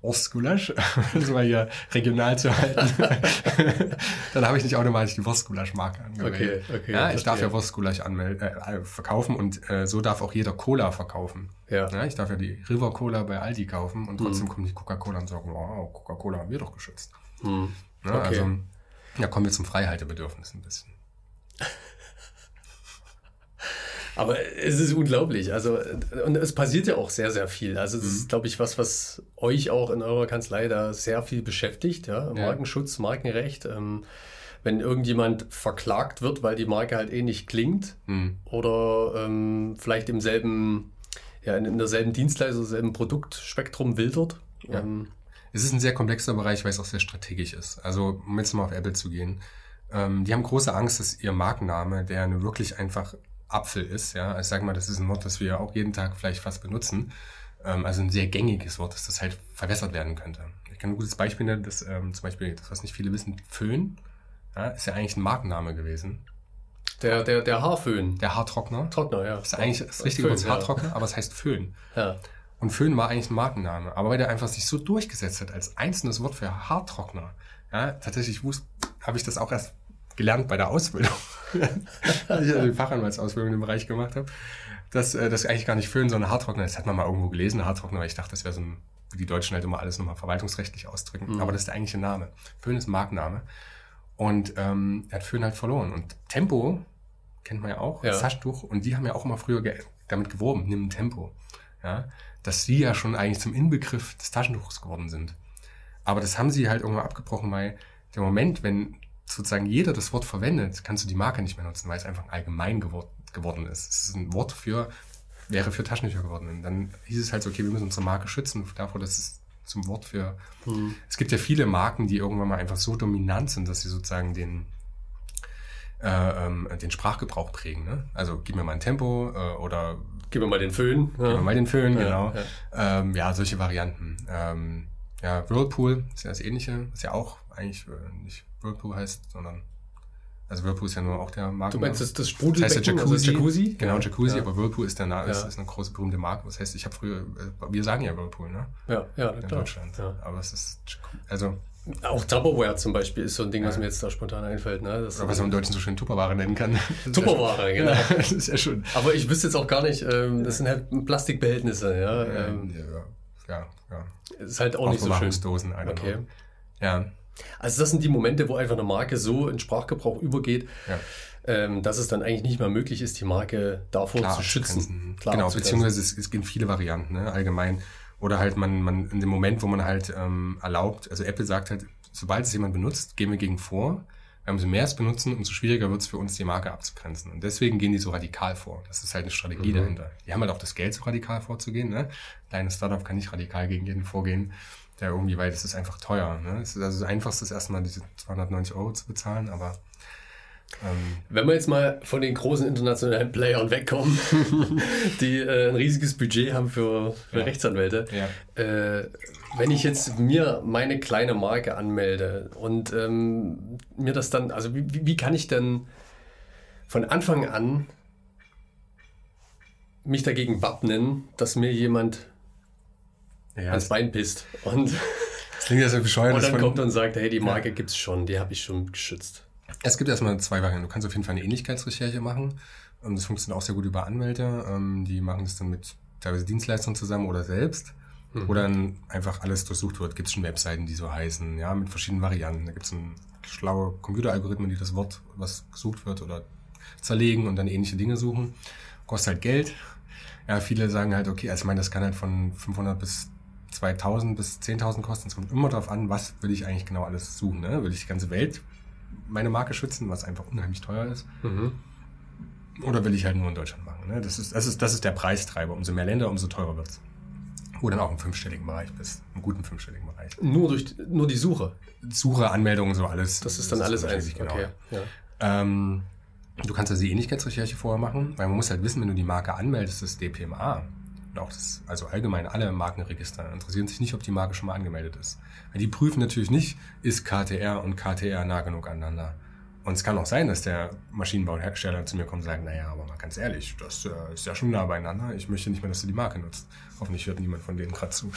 Wurstgulasch, um es mal hier regional zu halten, dann habe ich nicht automatisch die Wurstgulasch-Marke angemeldet. Okay, okay, ja, ich darf ja Wurstgulasch anmelden, äh, verkaufen und äh, so darf auch jeder Cola verkaufen. Ja. Ja, ich darf ja die River Cola bei Aldi kaufen und Mhm. trotzdem kommt die Coca-Cola und sagen, wow, Coca-Cola haben wir doch geschützt. Hm. Ne? Okay. Also, ja, kommen wir zum Freihaltebedürfnis ein bisschen. Aber es ist unglaublich. Also, und es passiert ja auch sehr, sehr viel. Also, das ist, glaube ich, was, was euch auch in eurer Kanzlei da sehr viel beschäftigt. Ja? Markenschutz, Markenrecht. Ähm, wenn irgendjemand verklagt wird, weil die Marke halt ähnlich klingt Hm. oder ähm, vielleicht im selben, ja, in, in derselben Dienstleistung, selben Produktspektrum wildert. Ähm, Es ist ein sehr komplexer Bereich, weil es auch sehr strategisch ist. Also, um jetzt mal auf Apple zu gehen. Ähm, die haben große Angst, dass ihr Markenname, der eine wirklich einfach Apfel ist, ja, ich sage mal, das ist ein Wort, das wir auch jeden Tag vielleicht fast benutzen, ähm, also ein sehr gängiges Wort, dass das halt verwässert werden könnte. Ich kann ein gutes Beispiel nennen, das ähm, zum Beispiel, das was nicht viele wissen, Föhn, ja, ist ja eigentlich ein Markenname gewesen. Der, der, der Haarföhn. Der Haartrockner. Trockner, ja. Ist eigentlich das richtige Wort, Haartrockner, aber es heißt Föhn. Ja. Und Föhn war eigentlich ein Markenname, aber weil der einfach sich so durchgesetzt hat als einzelnes Wort für Haartrockner. Ja, tatsächlich wusste, habe ich das auch erst gelernt bei der Ausbildung, als ich also die Fachanwaltsausbildung im Bereich gemacht habe, dass äh, das eigentlich gar nicht Föhn, sondern Haartrockner ist. Das hat man mal irgendwo gelesen, Haartrockner, weil ich dachte, das wäre so ein, wie die Deutschen halt immer alles nochmal verwaltungsrechtlich ausdrücken. Aber das ist der eigentliche Name. Föhn ist Markenname. Und ähm, er hat Föhn halt verloren. Und Tempo kennt man ja auch, Ja. Taschentuch. Und die haben ja auch immer früher damit geworben, nimm Tempo. Ja, dass sie ja schon eigentlich zum Inbegriff des Taschentuchs geworden sind. Aber das haben sie halt irgendwann abgebrochen, weil der Moment, wenn sozusagen jeder das Wort verwendet, kannst du die Marke nicht mehr nutzen, weil es einfach allgemein gewor geworden ist. Es ist ein Wort für, wäre für Taschentücher geworden. Und dann hieß es halt so, okay, wir müssen unsere Marke schützen davor, dass es zum Wort für. Es gibt ja viele Marken, die irgendwann mal einfach so dominant sind, dass sie sozusagen den, äh, ähm, den Sprachgebrauch prägen. Ne? Also gib mir mal ein Tempo äh, oder Gib mir mal den Föhn. Gib mir mal den Föhn, Ja, genau. ja. Ja, ähm, ja solche Varianten. Ähm, ja, Whirlpool ist ja das Ähnliche, was ja auch eigentlich äh, nicht Whirlpool heißt, sondern also Whirlpool ist ja nur auch der Marken. Du meinst das, das das Sprudelbecken? heißt der also das Jacuzzi, Jacuzzi? genau Jacuzzi, ja. aber Whirlpool ist der Na ist, Ja. ist eine große berühmte Marke. Das heißt, ich habe früher, äh, wir sagen ja Whirlpool, ne? Ja, ja, In klar. Deutschland. Ja. Aber es ist also Auch Tupperware zum Beispiel ist so ein Ding, was Ja. mir jetzt da spontan einfällt. Ne? Das oder was man im Deutschen so schön Tupperware nennen kann. Tupperware, genau. Ja, das ist ja schon. Aber ich wüsste jetzt auch gar nicht, ähm, das sind halt Plastikbehältnisse, ja. Ähm, ja, ja, ja. ist halt auch nicht so schön. Don't Okay. know. Ja, Also das sind die Momente, wo einfach eine Marke so in Sprachgebrauch übergeht, ja. ähm, dass es dann eigentlich nicht mehr möglich ist, die Marke davor klar zu schützen. Klar genau, beziehungsweise es, es gibt viele Varianten, ne, allgemein. Oder halt man, man in dem Moment, wo man halt ähm, erlaubt, also Apple sagt halt, sobald es jemand benutzt, gehen wir gegen vor. Weil umso mehr es benutzen, umso schwieriger wird es für uns, die Marke abzugrenzen. Und deswegen gehen die so radikal vor. Das ist halt eine Strategie Mhm. dahinter. Die haben halt auch das Geld, so radikal vorzugehen. Ne? Kleines Startup kann nicht radikal gegen jeden vorgehen, der irgendwie, weil das ist einfach teuer. Ne? Es ist also das Einfachste ist erstmal diese 290 Euro zu bezahlen, aber Wenn wir jetzt mal von den großen internationalen Playern wegkommen, die äh, ein riesiges Budget haben für, für Ja. Rechtsanwälte, ja. äh, wenn ich jetzt mir meine kleine Marke anmelde und ähm, mir das dann, also wie, wie kann ich denn von Anfang an mich dagegen wappnen, dass mir jemand Ja, ans Bein pisst und, das klingt ja so bescheuert. und dann kommt und sagt, hey, die Marke gibt's schon, die habe ich schon geschützt. Es gibt erstmal zwei Varianten. Du kannst auf jeden Fall eine Ähnlichkeitsrecherche machen. Ähm, Das funktioniert auch sehr gut über Anwälte. Ähm, Die machen das dann mit teilweise Dienstleistern zusammen oder selbst. Wo dann einfach alles durchsucht wird. Gibt es schon Webseiten, die so heißen, ja, mit verschiedenen Varianten. Da gibt es schlaue Computeralgorithmen, die das Wort, was gesucht wird, oder zerlegen und dann ähnliche Dinge suchen. Kostet halt Geld. Ja, viele sagen halt, okay, also ich meine, das kann halt von 500 bis 2000 bis 10.000 kosten. Es kommt immer darauf an, was will ich eigentlich genau alles suchen. Ne? Will ich die ganze Welt meine Marke schützen, was einfach unheimlich teuer ist? Mhm. Oder will ich halt nur in Deutschland machen? Ne? Das, ist, das, ist, das ist der Preistreiber. Umso mehr Länder, umso teurer wird's. Wo du dann auch im fünfstelligen Bereich bist. Im guten fünfstelligen Bereich. Nur durch nur die Suche. Suche, Anmeldungen, so alles. Das ist dann alles eins. Genau. Okay. Ja. Ähm, du kannst also die Ähnlichkeitsrecherche vorher machen, weil man muss halt wissen, wenn du die Marke anmeldest, das DPMA und auch das, also allgemein alle Markenregister interessieren sich nicht, ob die Marke schon mal angemeldet ist. Weil die prüfen natürlich nicht, ist KTR und KTR nah genug aneinander. Und es kann auch sein, dass der Maschinenbauhersteller zu mir kommt und sagt, naja, aber mal ganz ehrlich, das äh, ist ja schon nah beieinander. Ich möchte nicht mehr, dass du die Marke nutzt. Hoffentlich hört niemand von denen gerade zu.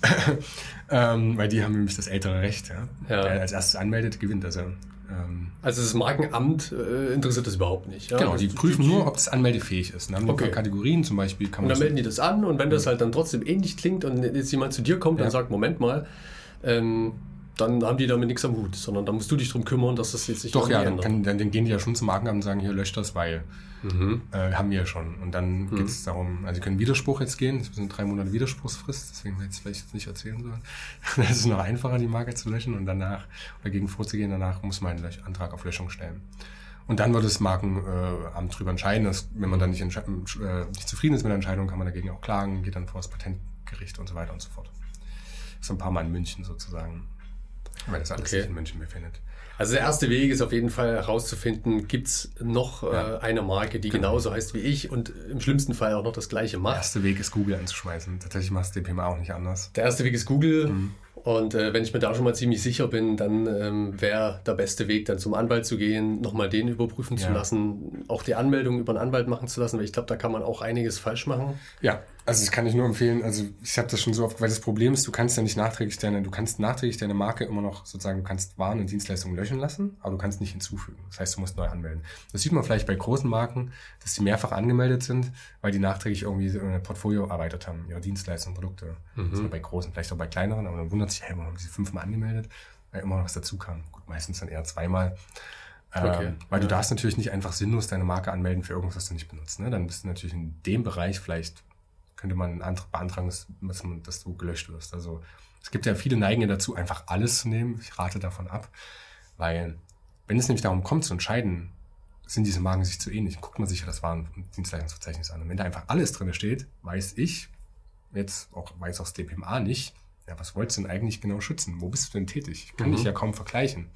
ähm, weil die haben nämlich das ältere Recht. Ja? Ja. Wer als erstes anmeldet, gewinnt. Also ähm, Also das Markenamt äh, interessiert das überhaupt nicht. Ja? Genau, Das- die prüfen nur, ob es anmeldefähig ist. Dann haben die Okay. Kategorien, zum Beispiel kann Und man dann das- melden die das an und wenn das halt dann trotzdem ähnlich klingt und jetzt jemand zu dir kommt Ja. und sagt, Moment mal, ähm, dann haben die damit nichts am Hut, sondern da musst du dich drum kümmern, dass das jetzt sich Doch, ja, dann, kann, dann, dann gehen die ja schon zum Markenamt und sagen, hier löscht das, weil Mhm. äh, haben wir ja schon. Und dann Mhm. geht es darum, also sie können Widerspruch jetzt gehen, das sind drei Monate Widerspruchsfrist, deswegen hätte ich es vielleicht jetzt nicht erzählen sollen. Das ist noch einfacher, die Marke zu löschen und danach, oder gegen vorzugehen, danach muss man einen Antrag auf Löschung stellen. Und dann wird das Markenamt äh, Amt drüber entscheiden, dass, wenn man dann nicht, entsche- äh, nicht zufrieden ist mit der Entscheidung, kann man dagegen auch klagen, geht dann vor das Patentgericht und so weiter und so fort. So ein paar Mal in München sozusagen, weil das alles Okay. sich in München befindet. Also der erste Weg ist auf jeden Fall herauszufinden, gibt es noch Ja. äh, eine Marke, die Genau. genauso heißt wie ich und im schlimmsten Fall auch noch das gleiche Der macht. erste Weg ist Google anzuschmeißen. Tatsächlich macht es DPMA auch nicht anders. Der erste Weg ist Google Mhm. Und äh, wenn ich mir da schon mal ziemlich sicher bin, dann ähm, wäre der beste Weg, dann zum Anwalt zu gehen, nochmal den überprüfen ja. zu lassen, auch die Anmeldung über einen Anwalt machen zu lassen, weil ich glaube, da kann man auch einiges falsch machen. Ja, also das kann ich nur empfehlen. Also ich habe das schon so oft, weil das Problem ist, du kannst ja nicht nachträglich deine, du kannst nachträglich deine Marke immer noch sozusagen, du kannst Waren und Dienstleistungen löschen lassen, aber du kannst nicht hinzufügen. Das heißt, du musst neu anmelden. Das sieht man vielleicht bei großen Marken, dass die mehrfach angemeldet sind, weil die nachträglich irgendwie so ein Portfolio erweitert haben, ihre Dienstleistungen, Produkte. Mhm. Das bei großen, vielleicht auch bei kleineren, aber dann wundert sich, hey, warum haben sie fünfmal angemeldet? Weil immer noch was dazu kam. Gut, meistens dann eher zweimal. Okay. Ähm, weil du darfst natürlich nicht einfach sinnlos deine Marke anmelden für irgendwas, was du nicht benutzt. Ne? Dann bist du natürlich in dem Bereich vielleicht könnte man beantragen, dass, dass du gelöscht wirst. Also es gibt ja viele Neigungen dazu, einfach alles zu nehmen. Ich rate davon ab, weil wenn es nämlich darum kommt zu entscheiden, sind diese Marken sich zu ähnlich, guckt man sich ja das Waren- und Dienstleistungsverzeichnis an. Und wenn da einfach alles drin steht, weiß ich, jetzt auch, weiß auch das DPMA nicht, ja, was wolltest du denn eigentlich genau schützen? Wo bist du denn tätig? Ich kann mhm. dich ja kaum vergleichen.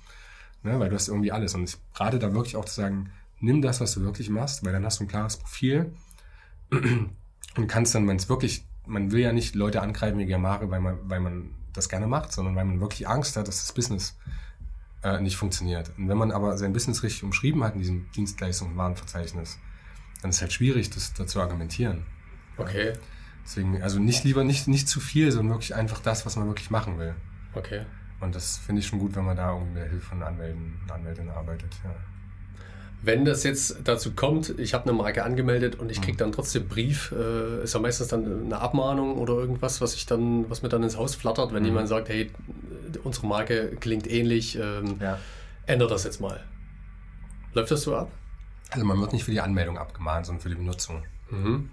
Ne, weil du hast irgendwie alles. Und ich rate da wirklich auch zu sagen, nimm das, was du wirklich machst, weil dann hast du ein klares Profil und kannst dann, wenn es wirklich, man will ja nicht Leute angreifen wie Germare, weil man, weil man das gerne macht, sondern weil man wirklich Angst hat, dass das Business äh, nicht funktioniert. Und wenn man aber sein Business richtig umschrieben hat in diesem Dienstleistungs- und Warenverzeichnis, dann ist es halt schwierig, das dazu argumentieren. Okay. Deswegen, also nicht lieber nicht, nicht zu viel, sondern wirklich einfach das, was man wirklich machen will. Okay. Und das finde ich schon gut, wenn man da irgendwie mit der Hilfe von Anwälten und Anwältinnen arbeitet, ja. Wenn das jetzt dazu kommt, ich habe eine Marke angemeldet und ich kriege mhm. dann trotzdem Brief, äh, ist ja meistens dann eine Abmahnung oder irgendwas, was ich dann, was mir dann ins Haus flattert, wenn mhm. jemand sagt, hey, unsere Marke klingt ähnlich, ähm, ja. ändert das jetzt mal. Läuft das so ab? Also man wird nicht für die Anmeldung abgemahnt, sondern für die Benutzung. Mhm.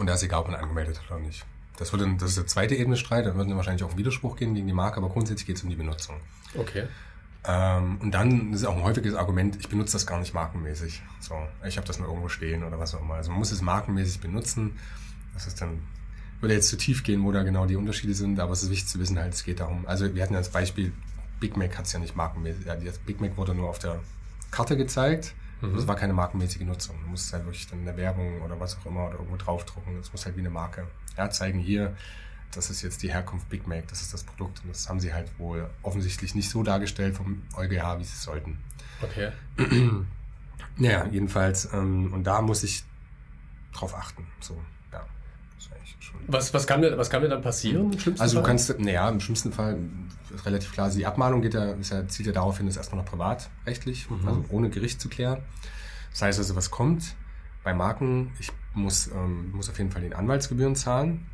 Und da ist egal, ob man angemeldet hat oder nicht. Das, wird dann, das ist der zweite Ebene Streit, da wird dann wahrscheinlich auch ein Widerspruch gehen gegen die Marke, aber grundsätzlich geht es um die Benutzung. Okay. Ähm, und dann ist auch ein häufiges Argument, ich benutze das gar nicht markenmäßig. So, ich habe das nur irgendwo stehen oder was auch immer. Also man muss es markenmäßig benutzen. Das ist dann, würde jetzt zu tief gehen, wo da genau die Unterschiede sind, aber es ist wichtig zu wissen, halt, es geht darum. Also wir hatten ja als Beispiel, Big Mac hat es ja nicht markenmäßig. Ja, Big Mac wurde nur auf der Karte gezeigt. Mhm. Das war keine markenmäßige Nutzung. Du musst halt wirklich dann in der Werbung oder was auch immer oder irgendwo draufdrucken. Das muss halt wie eine Marke ja, zeigen, hier, das ist jetzt die Herkunft Big Mac, das ist das Produkt. Und das haben sie halt wohl offensichtlich nicht so dargestellt vom EuGH, wie sie es sollten. Okay. naja, jedenfalls, ähm, und da muss ich drauf achten. So. Was, was, kann mir, was kann mir dann passieren im schlimmsten also Fall? Du kannst, naja, im schlimmsten Fall ist relativ klar, also die Abmahnung geht ja, ist ja, zielt ja darauf hin, das erstmal noch privatrechtlich, mhm. also ohne Gericht zu klären. Das heißt also, was kommt bei Marken, ich muss, ähm, muss auf jeden Fall den Anwaltsgebühren zahlen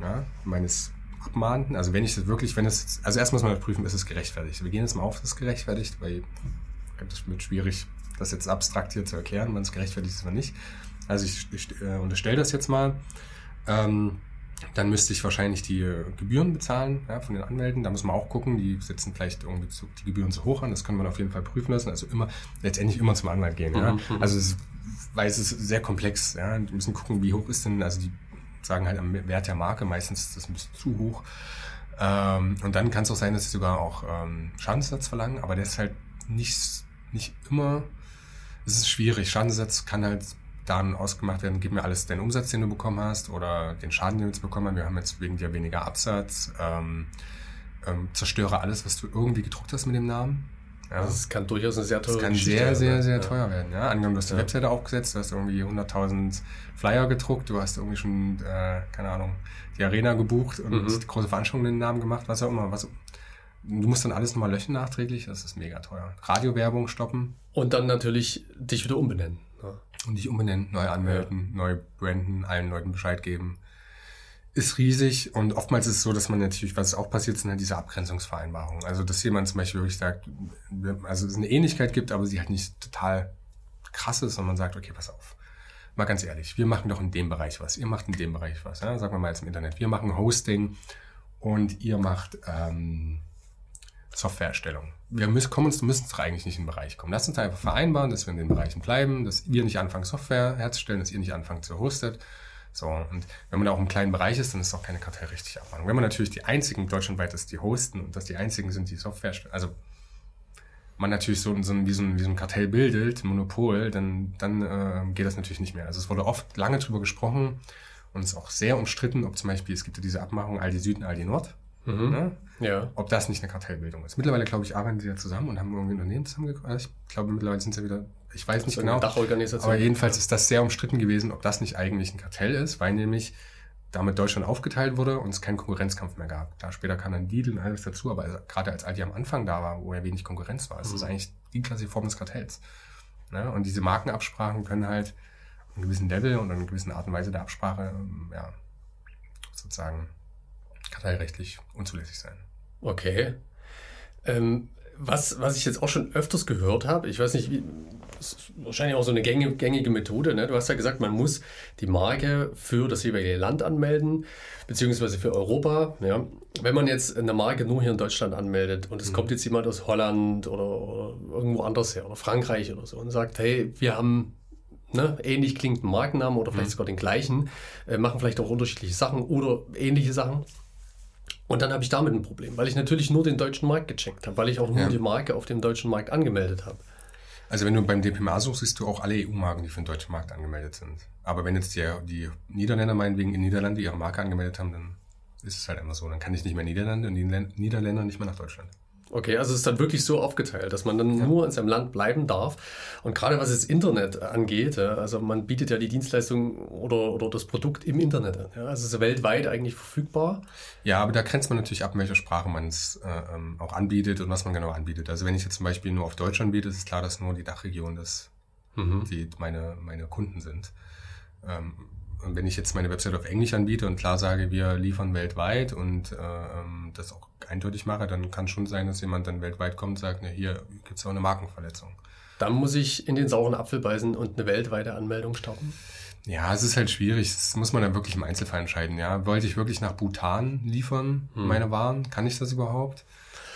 ja, meines Abmahnten. Also wenn ich das wirklich, wenn es, also erst muss man prüfen, ist es gerechtfertigt. Wir gehen jetzt mal auf, ist es gerechtfertigt, weil es wird schwierig, das jetzt abstrakt hier zu erklären, wann es gerechtfertigt ist oder nicht. Also ich, ich äh, unterstelle das jetzt mal. Ähm, dann müsste ich wahrscheinlich die äh, Gebühren bezahlen ja, von den Anwälten. Da muss man auch gucken, die setzen vielleicht irgendwie zu, die Gebühren zu hoch an. Das können wir auf jeden Fall prüfen lassen. Also immer, letztendlich immer zum Anwalt gehen. Ja. Mhm. Also es, weil es ist sehr komplex. Ja. Wir müssen gucken, wie hoch ist denn, also die sagen halt am Wert der Marke, meistens ist das ein bisschen zu hoch. Ähm, und dann kann es auch sein, dass sie sogar auch ähm, Schadensersatz verlangen, aber der ist halt nicht, nicht immer, es ist schwierig. Schadensersatz kann halt dann ausgemacht werden, gib mir alles den Umsatz, den du bekommen hast oder den Schaden, den wir jetzt bekommen haben. Wir haben jetzt wegen dir weniger Absatz. Ähm, ähm, zerstöre alles, was du irgendwie gedruckt hast mit dem Namen. Ja. Also es kann durchaus eine sehr teure Es kann sehr, sehr, sehr, teuer werden. Ja? Angenommen, du hast die ja. Webseite aufgesetzt, du hast irgendwie 100.000 Flyer gedruckt, du hast irgendwie schon, äh, keine Ahnung, die Arena gebucht und mhm. große Veranstaltungen in den Namen gemacht, was auch immer. Was, du musst dann alles nochmal löschen nachträglich, das ist mega teuer. Radiowerbung stoppen. Und dann natürlich dich wieder umbenennen. Ja. Und dich umbenennen, neu anmelden, neu branden, allen Leuten Bescheid geben ist riesig und oftmals ist es so, dass man natürlich, was auch passiert, sind halt diese Abgrenzungsvereinbarungen. Also, dass jemand zum Beispiel wirklich sagt, also es eine Ähnlichkeit gibt, aber sie halt nicht total krass ist, sondern man sagt, okay, pass auf. Mal ganz ehrlich, wir machen doch in dem Bereich was, ihr macht in dem Bereich was. Ja? Sagen wir mal jetzt im Internet, wir machen Hosting und ihr macht ähm, Softwareerstellung. Wir müssen, kommen uns, müssen doch eigentlich nicht in den Bereich kommen. Lass uns einfach vereinbaren, dass wir in den Bereichen bleiben, dass wir nicht anfangen, Software herzustellen, dass ihr nicht anfangt zu hostet so, und wenn man da auch im kleinen Bereich ist, dann ist auch keine kartellrechtliche Abmahnung. Wenn man natürlich die einzigen deutschlandweit ist, die hosten und dass die einzigen sind, die Software, also man natürlich so, so, wie, so ein, wie so ein Kartell bildet, Monopol, dann, dann äh, geht das natürlich nicht mehr. Also es wurde oft lange drüber gesprochen und es ist auch sehr umstritten, ob zum Beispiel, es gibt ja diese Abmachung Aldi Süd und Aldi Nord. Mhm. Ne? Ja. Ob das nicht eine Kartellbildung ist. Mittlerweile, glaube ich, arbeiten sie ja zusammen und haben irgendwie Unternehmen zusammengekommen. Ich glaube, mittlerweile sind sie wieder, ich weiß nicht genau. Dachorganisation. Aber jedenfalls ist das sehr umstritten gewesen, ob das nicht eigentlich ein Kartell ist, weil nämlich damit Deutschland aufgeteilt wurde und es keinen Konkurrenzkampf mehr gab. Da später kam dann Lidl und alles dazu, aber gerade als Aldi am Anfang da war, wo ja wenig Konkurrenz war, ist das mhm. eigentlich die klassische Form des Kartells. Ne? Und diese Markenabsprachen können halt einen gewissen Level und eine gewisse Art und Weise der Absprache ähm, ja, sozusagen kartellrechtlich unzulässig sein. Okay. Ähm, was, was ich jetzt auch schon öfters gehört habe, ich weiß nicht, wie, das ist wahrscheinlich auch so eine gängige Methode. Ne? Du hast ja gesagt, man muss die Marke für das jeweilige Land anmelden, beziehungsweise für Europa. Ja? Wenn man jetzt eine Marke nur hier in Deutschland anmeldet und es mhm. kommt jetzt jemand aus Holland oder, oder, irgendwo anders her oder Frankreich oder so und sagt, hey, wir haben ne, ähnlich klingenden Markennamen oder vielleicht mhm. sogar den gleichen, äh, machen vielleicht auch unterschiedliche Sachen oder ähnliche Sachen. Und dann habe ich damit ein Problem, weil ich natürlich nur den deutschen Markt gecheckt habe, weil ich auch nur ja. die Marke auf dem deutschen Markt angemeldet habe. Also wenn du beim DPMA suchst, siehst du auch alle EU-Marken, die für den deutschen Markt angemeldet sind. Aber wenn jetzt die, die Niederländer meinetwegen in Niederlande ihre Marke angemeldet haben, dann ist es halt immer so. Dann kann ich nicht mehr Niederlande und Niederländer nicht mehr nach Deutschland. Okay, also es ist dann wirklich so aufgeteilt, dass man dann ja. nur in seinem Land bleiben darf. Und gerade was das Internet angeht, also man bietet ja die Dienstleistung oder, oder das Produkt im Internet an. Ja? Also es ist weltweit eigentlich verfügbar. Ja, aber da grenzt man natürlich ab, in welcher Sprache man es äh, ähm, auch anbietet und was man genau anbietet. Also wenn ich jetzt zum Beispiel nur auf Deutsch anbiete, ist es klar, dass nur die Dachregion das, mhm. die meine, meine Kunden sind. Ähm, und wenn ich jetzt meine Website auf Englisch anbiete und klar sage, wir liefern weltweit und äh, ähm, das auch eindeutig mache, dann kann schon sein, dass jemand dann weltweit kommt und sagt, na, hier gibt es auch eine Markenverletzung. Dann muss ich in den sauren Apfel beißen und eine weltweite Anmeldung starten? Ja, es ist halt schwierig. Das muss man dann wirklich im Einzelfall entscheiden. Ja, wollte ich wirklich nach Bhutan liefern, hm. meine Waren? Kann ich das überhaupt?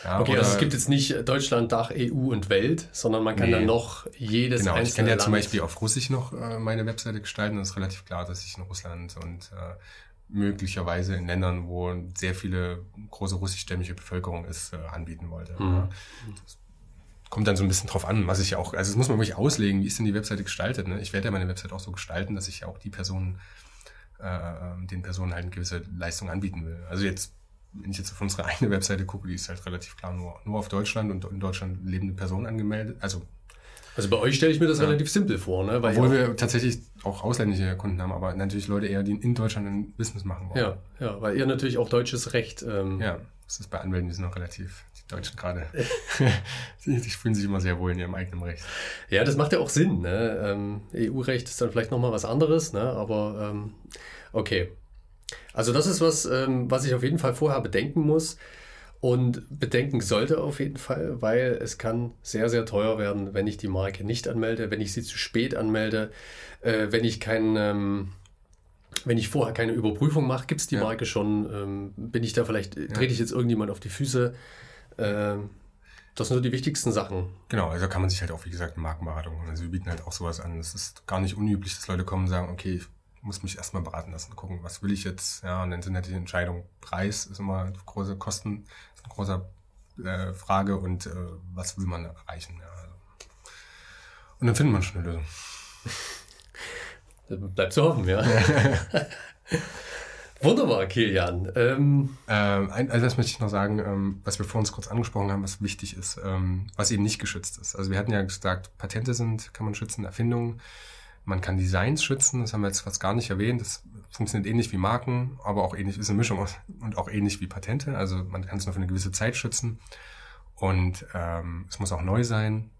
Ja, okay, also es gibt jetzt nicht Deutschland, Dach, EU und Welt, sondern man kann nee. dann noch jedes genau, einzelne ich kann ja Land zum Beispiel auf Russisch noch äh, meine Webseite gestalten. Das ist relativ klar, dass ich in Russland und äh, möglicherweise in Ländern, wo sehr viele große russischstämmige Bevölkerung ist, äh, anbieten wollte. Mhm. Das kommt dann so ein bisschen drauf an, was ich auch, also das muss man wirklich auslegen, wie ist denn die Webseite gestaltet. Ne? Ich werde ja meine Webseite auch so gestalten, dass ich auch die Personen, äh, den Personen halt eine gewisse Leistung anbieten will. Also jetzt wenn ich jetzt auf unsere eigene Webseite gucke, die ist halt relativ klar nur, nur auf Deutschland und in Deutschland lebende Personen angemeldet. Also, also bei euch stelle ich mir das ja. relativ simpel vor, ne? Weil Obwohl wir tatsächlich auch ausländische Kunden haben, aber natürlich Leute eher, die in Deutschland ein Business machen wollen. Ja, ja, weil ihr natürlich auch deutsches Recht. Ähm ja, das ist bei Anwälten, die sind noch relativ, die Deutschen gerade, die, die fühlen sich immer sehr wohl in ihrem eigenen Recht. Ja, das macht ja auch Sinn. Ne? Ähm, EU-Recht ist dann vielleicht nochmal was anderes, ne? aber ähm, okay. Also das ist was, ähm, was ich auf jeden Fall vorher bedenken muss und bedenken sollte auf jeden Fall, weil es kann sehr, sehr teuer werden, wenn ich die Marke nicht anmelde, wenn ich sie zu spät anmelde, äh, wenn ich keinen... Ähm, wenn ich vorher keine Überprüfung mache, gibt es die ja. Marke schon, ähm, bin ich da vielleicht, ja. trete ich jetzt irgendjemand auf die Füße. Ähm, das sind so die wichtigsten Sachen. Genau, also kann man sich halt auch, wie gesagt, eine Markenberatung. Also wir bieten halt auch sowas an. Es ist gar nicht unüblich, dass Leute kommen und sagen, okay, ich muss mich erstmal beraten lassen, gucken, was will ich jetzt. Ja, und dann sind halt die Entscheidung, Preis ist immer große Kosten, ist eine große äh, Frage und äh, was will man erreichen. Ja, also. Und dann findet man schon eine Lösung. Bleibt zu hoffen, ja. Wunderbar, Kilian. Ähm, ähm, also das möchte ich noch sagen, ähm, was wir vor uns kurz angesprochen haben, was wichtig ist, ähm, was eben nicht geschützt ist. Also wir hatten ja gesagt, Patente sind, kann man schützen, Erfindungen. Man kann Designs schützen, das haben wir jetzt fast gar nicht erwähnt. Das funktioniert ähnlich wie Marken, aber auch ähnlich, ist eine Mischung aus, und auch ähnlich wie Patente. Also man kann es nur für eine gewisse Zeit schützen. Und ähm, es muss auch neu sein.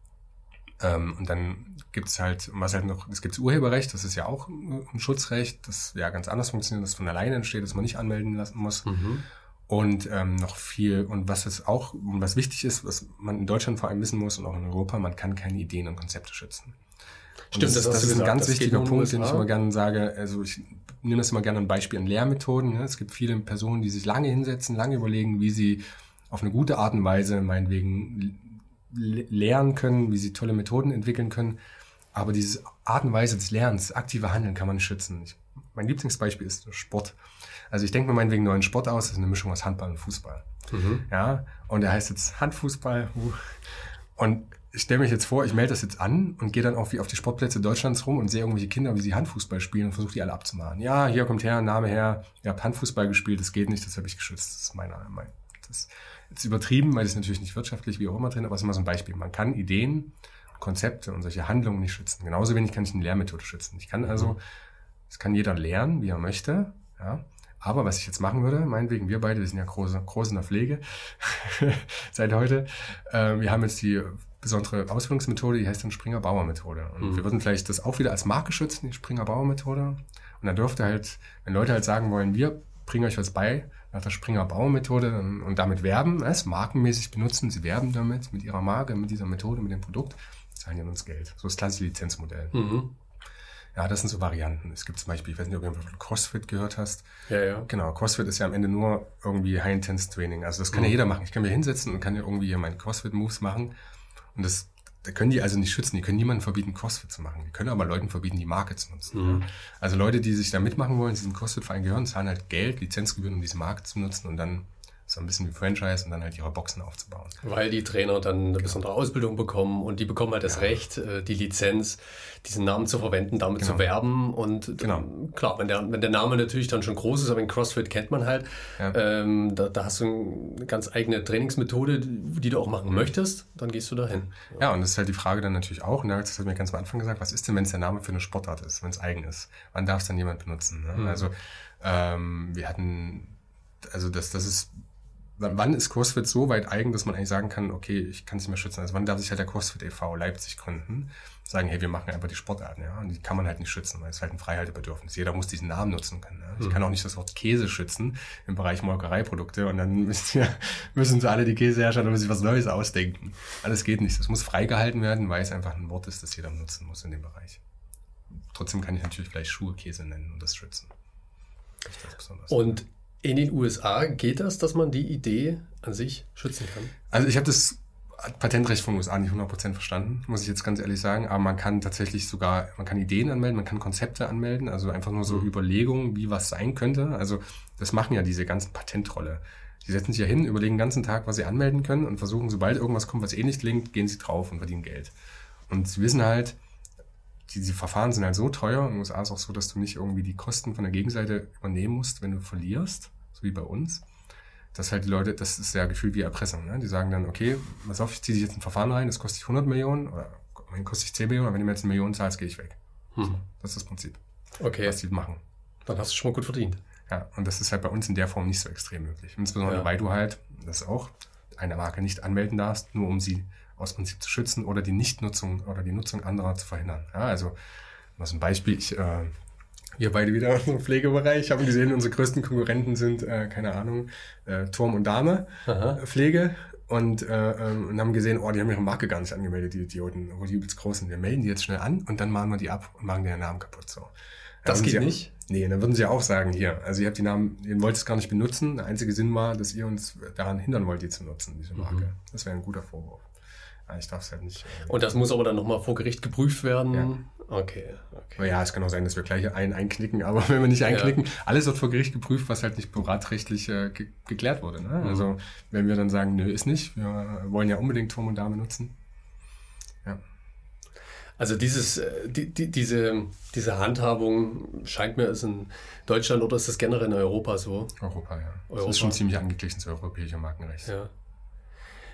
Ähm, und dann gibt es halt, was halt noch, es gibt Urheberrecht, das ist ja auch ein Schutzrecht, das ja ganz anders funktioniert, das von alleine entsteht, das man nicht anmelden lassen muss. Mhm. Und ähm, noch viel, und was es auch, und was wichtig ist, was man in Deutschland vor allem wissen muss und auch in Europa, man kann keine Ideen und Konzepte schützen. Stimmt, das, das, das ist ein ganz wichtiger Punkt, den ich immer gerne sage. Also ich nehme das immer gerne ein Beispiel an Lehrmethoden. Ne? Es gibt viele Personen, die sich lange hinsetzen, lange überlegen, wie sie auf eine gute Art und Weise meinetwegen lernen können, wie sie tolle Methoden entwickeln können. Aber diese Art und Weise des Lernens, aktive Handeln kann man nicht schützen. Ich, mein Lieblingsbeispiel ist Sport. Also ich denke mir meinetwegen neuen Sport aus, das ist eine Mischung aus Handball und Fußball. Mhm. Ja, und der heißt jetzt Handfußball. Und ich stelle mich jetzt vor, ich melde das jetzt an und gehe dann auch wie auf die Sportplätze Deutschlands rum und sehe irgendwelche Kinder, wie sie Handfußball spielen und versuche die alle abzumachen. Ja, hier kommt her, Name her, ihr habt Handfußball gespielt, das geht nicht, das habe ich geschützt. Das ist mein, mein das ist übertrieben, weil das natürlich nicht wirtschaftlich wie auch immer drin, aber es ist immer so ein Beispiel. Man kann Ideen, Konzepte und solche Handlungen nicht schützen. Genauso wenig kann ich eine Lehrmethode schützen. Ich kann also, es kann jeder lernen, wie er möchte, ja. Aber was ich jetzt machen würde, meinetwegen, wir beide, wir sind ja große, groß in der Pflege seit heute. Äh, wir haben jetzt die besondere Ausbildungsmethode, die heißt dann Springer-Bauer-Methode. Und mhm. wir würden vielleicht das auch wieder als Marke schützen, die Springer-Bauer-Methode. Und dann dürfte halt, wenn Leute halt sagen wollen, wir bringen euch was bei nach der Springer-Bauer-Methode und damit werben, es markenmäßig benutzen, sie werben damit, mit ihrer Marke, mit dieser Methode, mit dem Produkt, zahlen die uns Geld. So ist das klassische Lizenzmodell. Mhm. Ja, das sind so Varianten. Es gibt zum Beispiel, ich weiß nicht, ob du von CrossFit gehört hast. Ja, ja. Genau, CrossFit ist ja am Ende nur irgendwie High-Intense-Training. Also das kann mhm. ja jeder machen. Ich kann mir hinsetzen und kann ja irgendwie hier meine CrossFit-Moves machen. Und das, da können die also nicht schützen. Die können niemandem verbieten, CrossFit zu machen. Die können aber Leuten verbieten, die Marke zu nutzen. Mhm. Also Leute, die sich da mitmachen wollen, diesem CrossFit-Verein gehören, zahlen halt Geld, Lizenzgebühren, um diese Marke zu nutzen und dann so ein bisschen wie Franchise und dann halt ihre Boxen aufzubauen. Weil die Trainer dann eine besondere Ausbildung bekommen und die bekommen halt das ja. Recht, äh, die Lizenz, diesen Namen zu verwenden, damit genau. zu werben. Und genau. klar, wenn der, wenn der Name natürlich dann schon groß ist, aber in CrossFit kennt man halt, ja. ähm, da, da, hast du eine ganz eigene Trainingsmethode, die du auch machen mhm. möchtest, dann gehst du dahin. Ja. ja, und das ist halt die Frage dann natürlich auch, und das hat mir ganz am Anfang gesagt, was ist denn, wenn es der Name für eine Sportart ist, wenn es eigen ist? Wann darf es dann jemand benutzen? Ne? Mhm. Also ähm, wir hatten, also das, das ist wann ist CrossFit so weit eigen, dass man eigentlich sagen kann, okay, ich kann es nicht mehr schützen? Also wann darf sich halt der CrossFit e.V. Leipzig gründen? Sagen, hey, wir machen einfach die Sportarten, ja. Und die kann man halt nicht schützen, weil es halt ein Freihaltebedürfnis. Jeder muss diesen Namen nutzen können. Ja? Ich mhm. kann auch nicht das Wort Käse schützen im Bereich Molkereiprodukte und dann müssen, ja, müssen sie alle die Käsehersteller sich was Neues ausdenken. Alles geht nicht. Das muss freigehalten werden, weil es einfach ein Wort ist, das jeder nutzen muss in dem Bereich. Trotzdem kann ich natürlich vielleicht Schuhe Käse nennen und das schützen. Das und in den USA geht das, dass man die Idee an sich schützen kann? Also ich habe das Patentrecht von den USA nicht 100% verstanden, muss ich jetzt ganz ehrlich sagen. Aber man kann tatsächlich sogar, man kann Ideen anmelden, man kann Konzepte anmelden, also einfach nur so mhm. Überlegungen, wie was sein könnte. Also das machen ja diese ganzen Patentrolle. Die setzen sich ja hin, überlegen den ganzen Tag, was sie anmelden können und versuchen, sobald irgendwas kommt, was eh nicht klingt, gehen sie drauf und verdienen Geld. Und sie wissen halt, diese Verfahren sind halt so teuer. In den USA ist auch so, dass du nicht irgendwie die Kosten von der Gegenseite übernehmen musst, wenn du verlierst, so wie bei uns. Dass halt die Leute, das ist ja gefühlt wie Erpressung. Ne? Die sagen dann, okay, pass auf, ich ziehe dich jetzt ein Verfahren rein, das kostet dich 100 Millionen oder kostet dich 10 Millionen, aber wenn du mir jetzt eine Million zahlst, gehe ich weg. Hm. Das ist das Prinzip, okay. was die machen. Dann hast du schon mal gut verdient. Ja, und das ist halt bei uns in der Form nicht so extrem möglich. Insbesondere, ja. weil du halt das auch eine Marke nicht anmelden darfst, nur um sie aus Prinzip zu schützen oder die Nichtnutzung oder die Nutzung anderer zu verhindern. Ja, also, was ein Beispiel, ich, äh, wir beide wieder im Pflegebereich haben gesehen, unsere größten Konkurrenten sind, äh, keine Ahnung, äh, Turm und Dame Aha. Pflege und, äh, ähm, und haben gesehen, oh, die haben ihre Marke gar nicht angemeldet, die Idioten, obwohl die übelst groß sind. Wir melden die jetzt schnell an und dann machen wir die ab und machen den Namen kaputt. So. Das geht nicht? Nee, dann würden sie auch sagen, hier, also ihr habt die Namen, ihr wollt es gar nicht benutzen. Der einzige Sinn war, dass ihr uns daran hindern wollt, die zu nutzen, diese Marke. Mhm. Das wäre ein guter Vorwurf. Ich darf es halt nicht. Äh, und das muss aber dann nochmal vor Gericht geprüft werden. Ja. Okay, okay. Ja, es kann auch sein, dass wir gleich ein einknicken, aber wenn wir nicht einknicken, ja. alles wird vor Gericht geprüft, was halt nicht privatrechtlich äh, ge geklärt wurde. Ne? Mhm. Also wenn wir dann sagen, nö, ist nicht, wir wollen ja unbedingt Turm und Dame nutzen. Ja. Also dieses, äh, die, die, diese, diese Handhabung scheint mir ist in Deutschland oder ist das generell in Europa so? Europa, ja. Europa. Das ist schon ziemlich angeglichen zu europäischem Markenrecht. Ja.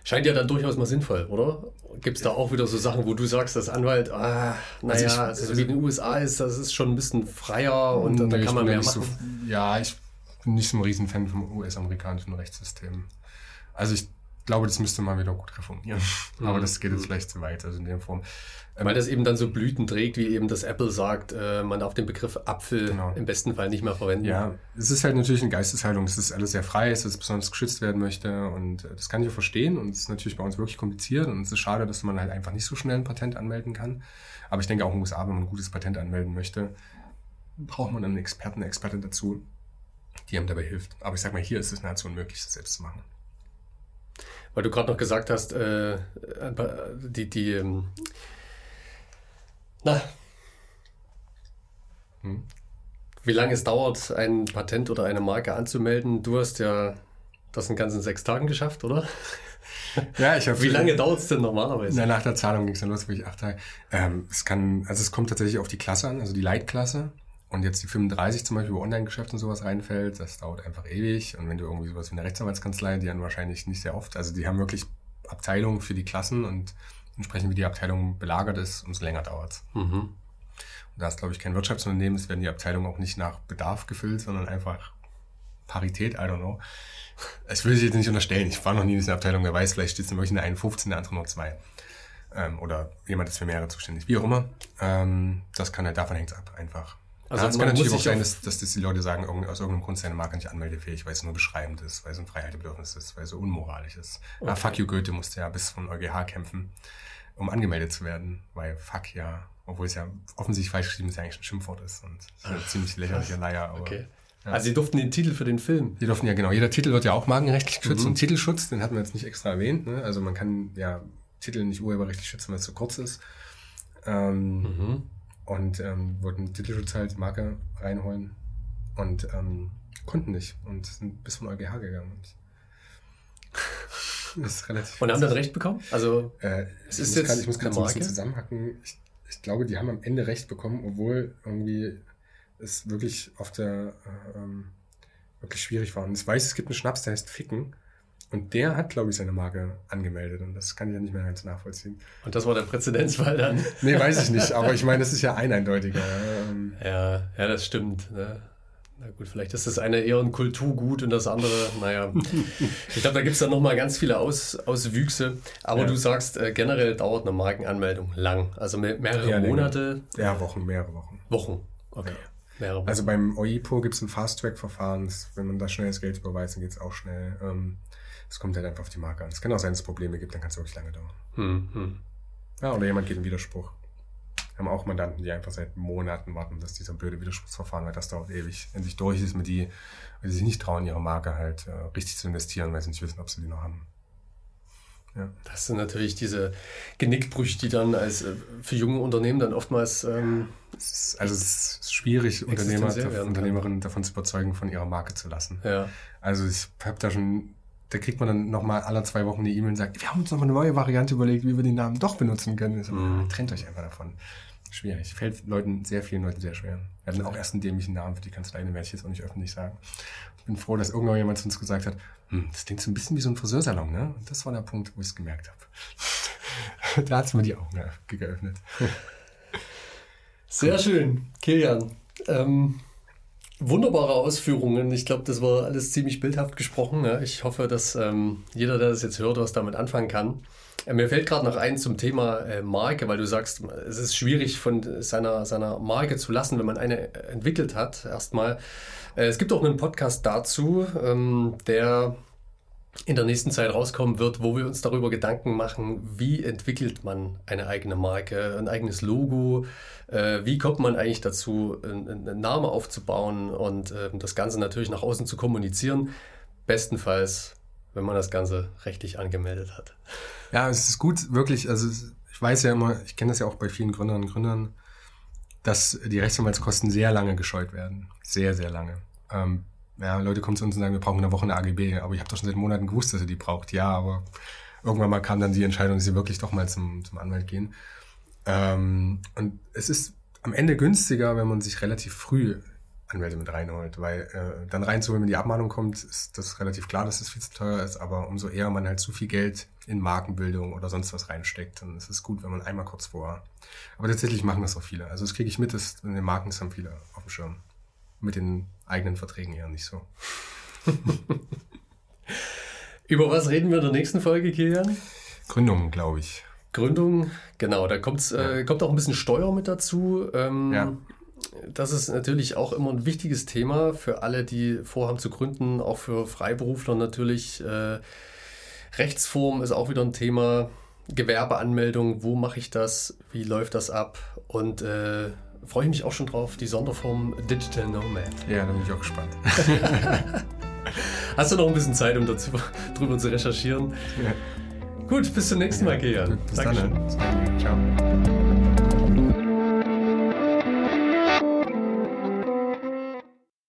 Scheint ja dann durchaus mal sinnvoll, oder? Gibt es da auch wieder so Sachen, wo du sagst, dass Anwalt, ah, naja, also, also, so wie in den USA ist, das ist schon ein bisschen freier und nee, da kann man mehr machen. So, ja, ich bin nicht so ein Riesenfan vom US-amerikanischen Rechtssystem. Also ich glaube, das müsste man wieder gut reformieren. Mhm. Aber das geht jetzt vielleicht zu weit, also in der Form. Ähm, Weil das eben dann so Blüten trägt, wie eben das Apple sagt, äh, man darf den Begriff Apfel genau. im besten Fall nicht mehr verwenden. Ja, es ist halt natürlich eine Geisteshaltung, es ist alles sehr frei, es ist besonders geschützt werden möchte und äh, das kann ich auch verstehen und es ist natürlich bei uns wirklich kompliziert und es ist schade, dass man halt einfach nicht so schnell ein Patent anmelden kann. Aber ich denke auch in den USA, wenn man ein gutes Patent anmelden möchte, braucht man einen Experten, eine Expertin dazu, die einem dabei hilft. Aber ich sag mal, hier ist es nahezu unmöglich, das selbst zu machen. Weil du gerade noch gesagt hast, äh, die, die, ähm, na, hm. wie lange es dauert, ein Patent oder eine Marke anzumelden. Du hast ja das in ganzen sechs Tagen geschafft, oder? ja, ich habe. Wie lange dauert es denn normalerweise? Na, nach der Zahlung ging es dann los, wirklich acht Tage. Ähm, es kann, also es kommt tatsächlich auf die Klasse an, also die Leitklasse. Und jetzt die 35 zum Beispiel, wo Online-Geschäft und sowas reinfällt, das dauert einfach ewig. Und wenn du irgendwie sowas wie eine Rechtsanwaltskanzlei, die haben wahrscheinlich nicht sehr oft, also die haben wirklich Abteilungen für die Klassen und entsprechend wie die Abteilung belagert ist, umso länger dauert mhm. Und da ist, glaube ich, kein Wirtschaftsunternehmen, es werden die Abteilungen auch nicht nach Bedarf gefüllt, sondern einfach Parität, I don't know. Das will ich jetzt nicht unterstellen. Ich war noch nie in dieser Abteilung, wer weiß, vielleicht steht es nämlich in der einen 15, der andere nur zwei. Ähm, oder jemand ist für mehrere zuständig. Wie auch immer. Ähm, das kann halt, davon hängt es ab, einfach. Also ja, es kann natürlich auch sein, dass, dass, die Leute sagen, aus irgendeinem Grund seine Marke nicht anmeldefähig, weil es nur beschreibend ist, weil es ein Freiheitsbedürfnis ist, weil es so unmoralisch ist. Okay. Ah, fuck you, Goethe musste ja bis von EuGH kämpfen, um angemeldet zu werden, weil fuck ja, obwohl es ja offensichtlich falsch geschrieben ist, ja eigentlich ein Schimpfwort ist und ist eine ziemlich lächerliche Leier. Aber, okay. Ja. Also sie durften den Titel für den Film. Die durften ja genau. Jeder Titel wird ja auch markenrechtlich geschützt. Mhm. Und Titelschutz, den hatten wir jetzt nicht extra erwähnt. Ne? Also man kann ja Titel nicht urheberrechtlich schützen, weil es zu kurz ist. Ähm, mhm. Und ähm, wollten Titelschutz halt Marke reinholen und ähm, konnten nicht und sind bis von EuGH gegangen. Und das ist relativ und haben dann Recht bekommen? Also äh, es ist jetzt grad, ich muss gerade so ein bisschen zusammenhacken. Ich, ich glaube, die haben am Ende Recht bekommen, obwohl irgendwie es wirklich auf der äh, ähm, wirklich schwierig war. Und ich weiß, es gibt einen Schnaps, der heißt Ficken. Und der hat, glaube ich, seine Marke angemeldet und das kann ich ja nicht mehr ganz nachvollziehen. Und das war der Präzedenzfall dann? nee, weiß ich nicht, aber ich meine, das ist ja ein eindeutiger. Ähm. Ja, ja, das stimmt. Ne? Na gut, vielleicht ist das eine eher ein Kulturgut und das andere, naja. ich glaube, da gibt es dann nochmal ganz viele Aus, Auswüchse. Aber ja. du sagst, äh, generell dauert eine Markenanmeldung lang. Also me mehrere ja, Monate. Ja, Wochen, mehrere Wochen. Wochen, okay. Ja. Also beim OIPO gibt es ein Fast-Track-Verfahren. Wenn man da schnell das Geld überweist, dann geht es auch schnell. Ähm, es kommt halt einfach auf die Marke an. Es kann auch sein, dass es Probleme gibt, dann kann es wirklich lange dauern. Hm, hm. Ja, oder jemand geht in Widerspruch. Wir haben auch Mandanten, die einfach seit Monaten warten, dass dieser blöde Widerspruchsverfahren, weil das dauert ewig, endlich durch ist mit die, weil sie sich nicht trauen, ihre Marke halt äh, richtig zu investieren, weil sie nicht wissen, ob sie die noch haben. Ja. Das sind natürlich diese Genickbrüche, die dann als äh, für junge Unternehmen dann oftmals. Ähm, es ist, also es ist schwierig, Unternehmer, Unternehmerinnen davon zu überzeugen, von ihrer Marke zu lassen. Ja. Also ich habe da schon da kriegt man dann nochmal alle zwei Wochen eine E-Mail und sagt, wir haben uns noch eine neue Variante überlegt, wie wir den Namen doch benutzen können. So, mhm. Trennt euch einfach davon. Schwierig. Fällt Leuten, sehr vielen Leuten sehr schwer. Wir hatten auch erst einen dämlichen Namen für die Kanzlei, den werde ich jetzt auch nicht öffentlich sagen. Ich bin froh, dass irgendwann jemand zu uns gesagt hat, hm, das klingt so ein bisschen wie so ein Friseursalon, ne? Und das war der Punkt, wo ich es gemerkt habe. da hat es mir die Augen geöffnet. Sehr cool. schön, Kilian. Ähm, Wunderbare Ausführungen. Ich glaube, das war alles ziemlich bildhaft gesprochen. Ja. Ich hoffe, dass ähm, jeder, der das jetzt hört, was damit anfangen kann. Äh, mir fällt gerade noch ein zum Thema äh, Marke, weil du sagst, es ist schwierig von seiner, seiner Marke zu lassen, wenn man eine entwickelt hat. Erstmal. Äh, es gibt auch einen Podcast dazu, ähm, der in der nächsten Zeit rauskommen wird, wo wir uns darüber Gedanken machen, wie entwickelt man eine eigene Marke, ein eigenes Logo, äh, wie kommt man eigentlich dazu, einen Namen aufzubauen und äh, das Ganze natürlich nach außen zu kommunizieren. Bestenfalls, wenn man das Ganze rechtlich angemeldet hat. Ja, es ist gut, wirklich, also ich weiß ja immer, ich kenne das ja auch bei vielen Gründerinnen und Gründern, dass die Rechtsanwaltskosten sehr lange gescheut werden. Sehr, sehr lange. Ähm, ja, Leute kommen zu uns und sagen, wir brauchen eine Woche eine AGB, aber ich habe doch schon seit Monaten gewusst, dass ihr die braucht. Ja, aber irgendwann mal kam dann die Entscheidung, dass sie wirklich doch mal zum, zum Anwalt gehen. Ähm, und es ist am Ende günstiger, wenn man sich relativ früh Anwälte mit reinholt, weil äh, dann reinzuholen, wenn die Abmahnung kommt, ist das relativ klar, dass es das viel zu teuer ist, aber umso eher man halt zu viel Geld in Markenbildung oder sonst was reinsteckt, dann ist es gut, wenn man einmal kurz vor. Aber tatsächlich machen das auch viele. Also das kriege ich mit, dass in den Marken haben viele auf dem Schirm. Mit den eigenen Verträgen eher nicht so. Über was reden wir in der nächsten Folge, Kilian? Gründung, glaube ich. Gründung, genau, da kommt's, äh, ja. äh, kommt auch ein bisschen Steuer mit dazu. Ähm, ja. Das ist natürlich auch immer ein wichtiges Thema für alle, die vorhaben zu gründen, auch für Freiberufler natürlich. Äh, Rechtsform ist auch wieder ein Thema. Gewerbeanmeldung, wo mache ich das? Wie läuft das ab? Und äh, freue ich mich auch schon drauf, die Sonderform Digital Nomad. Ja, da bin ich auch gespannt. Hast du noch ein bisschen Zeit, um dazu, drüber zu recherchieren? Ja. Gut, bis zum nächsten Mal, Gejan. Bis Dankeschön. dann. Ciao.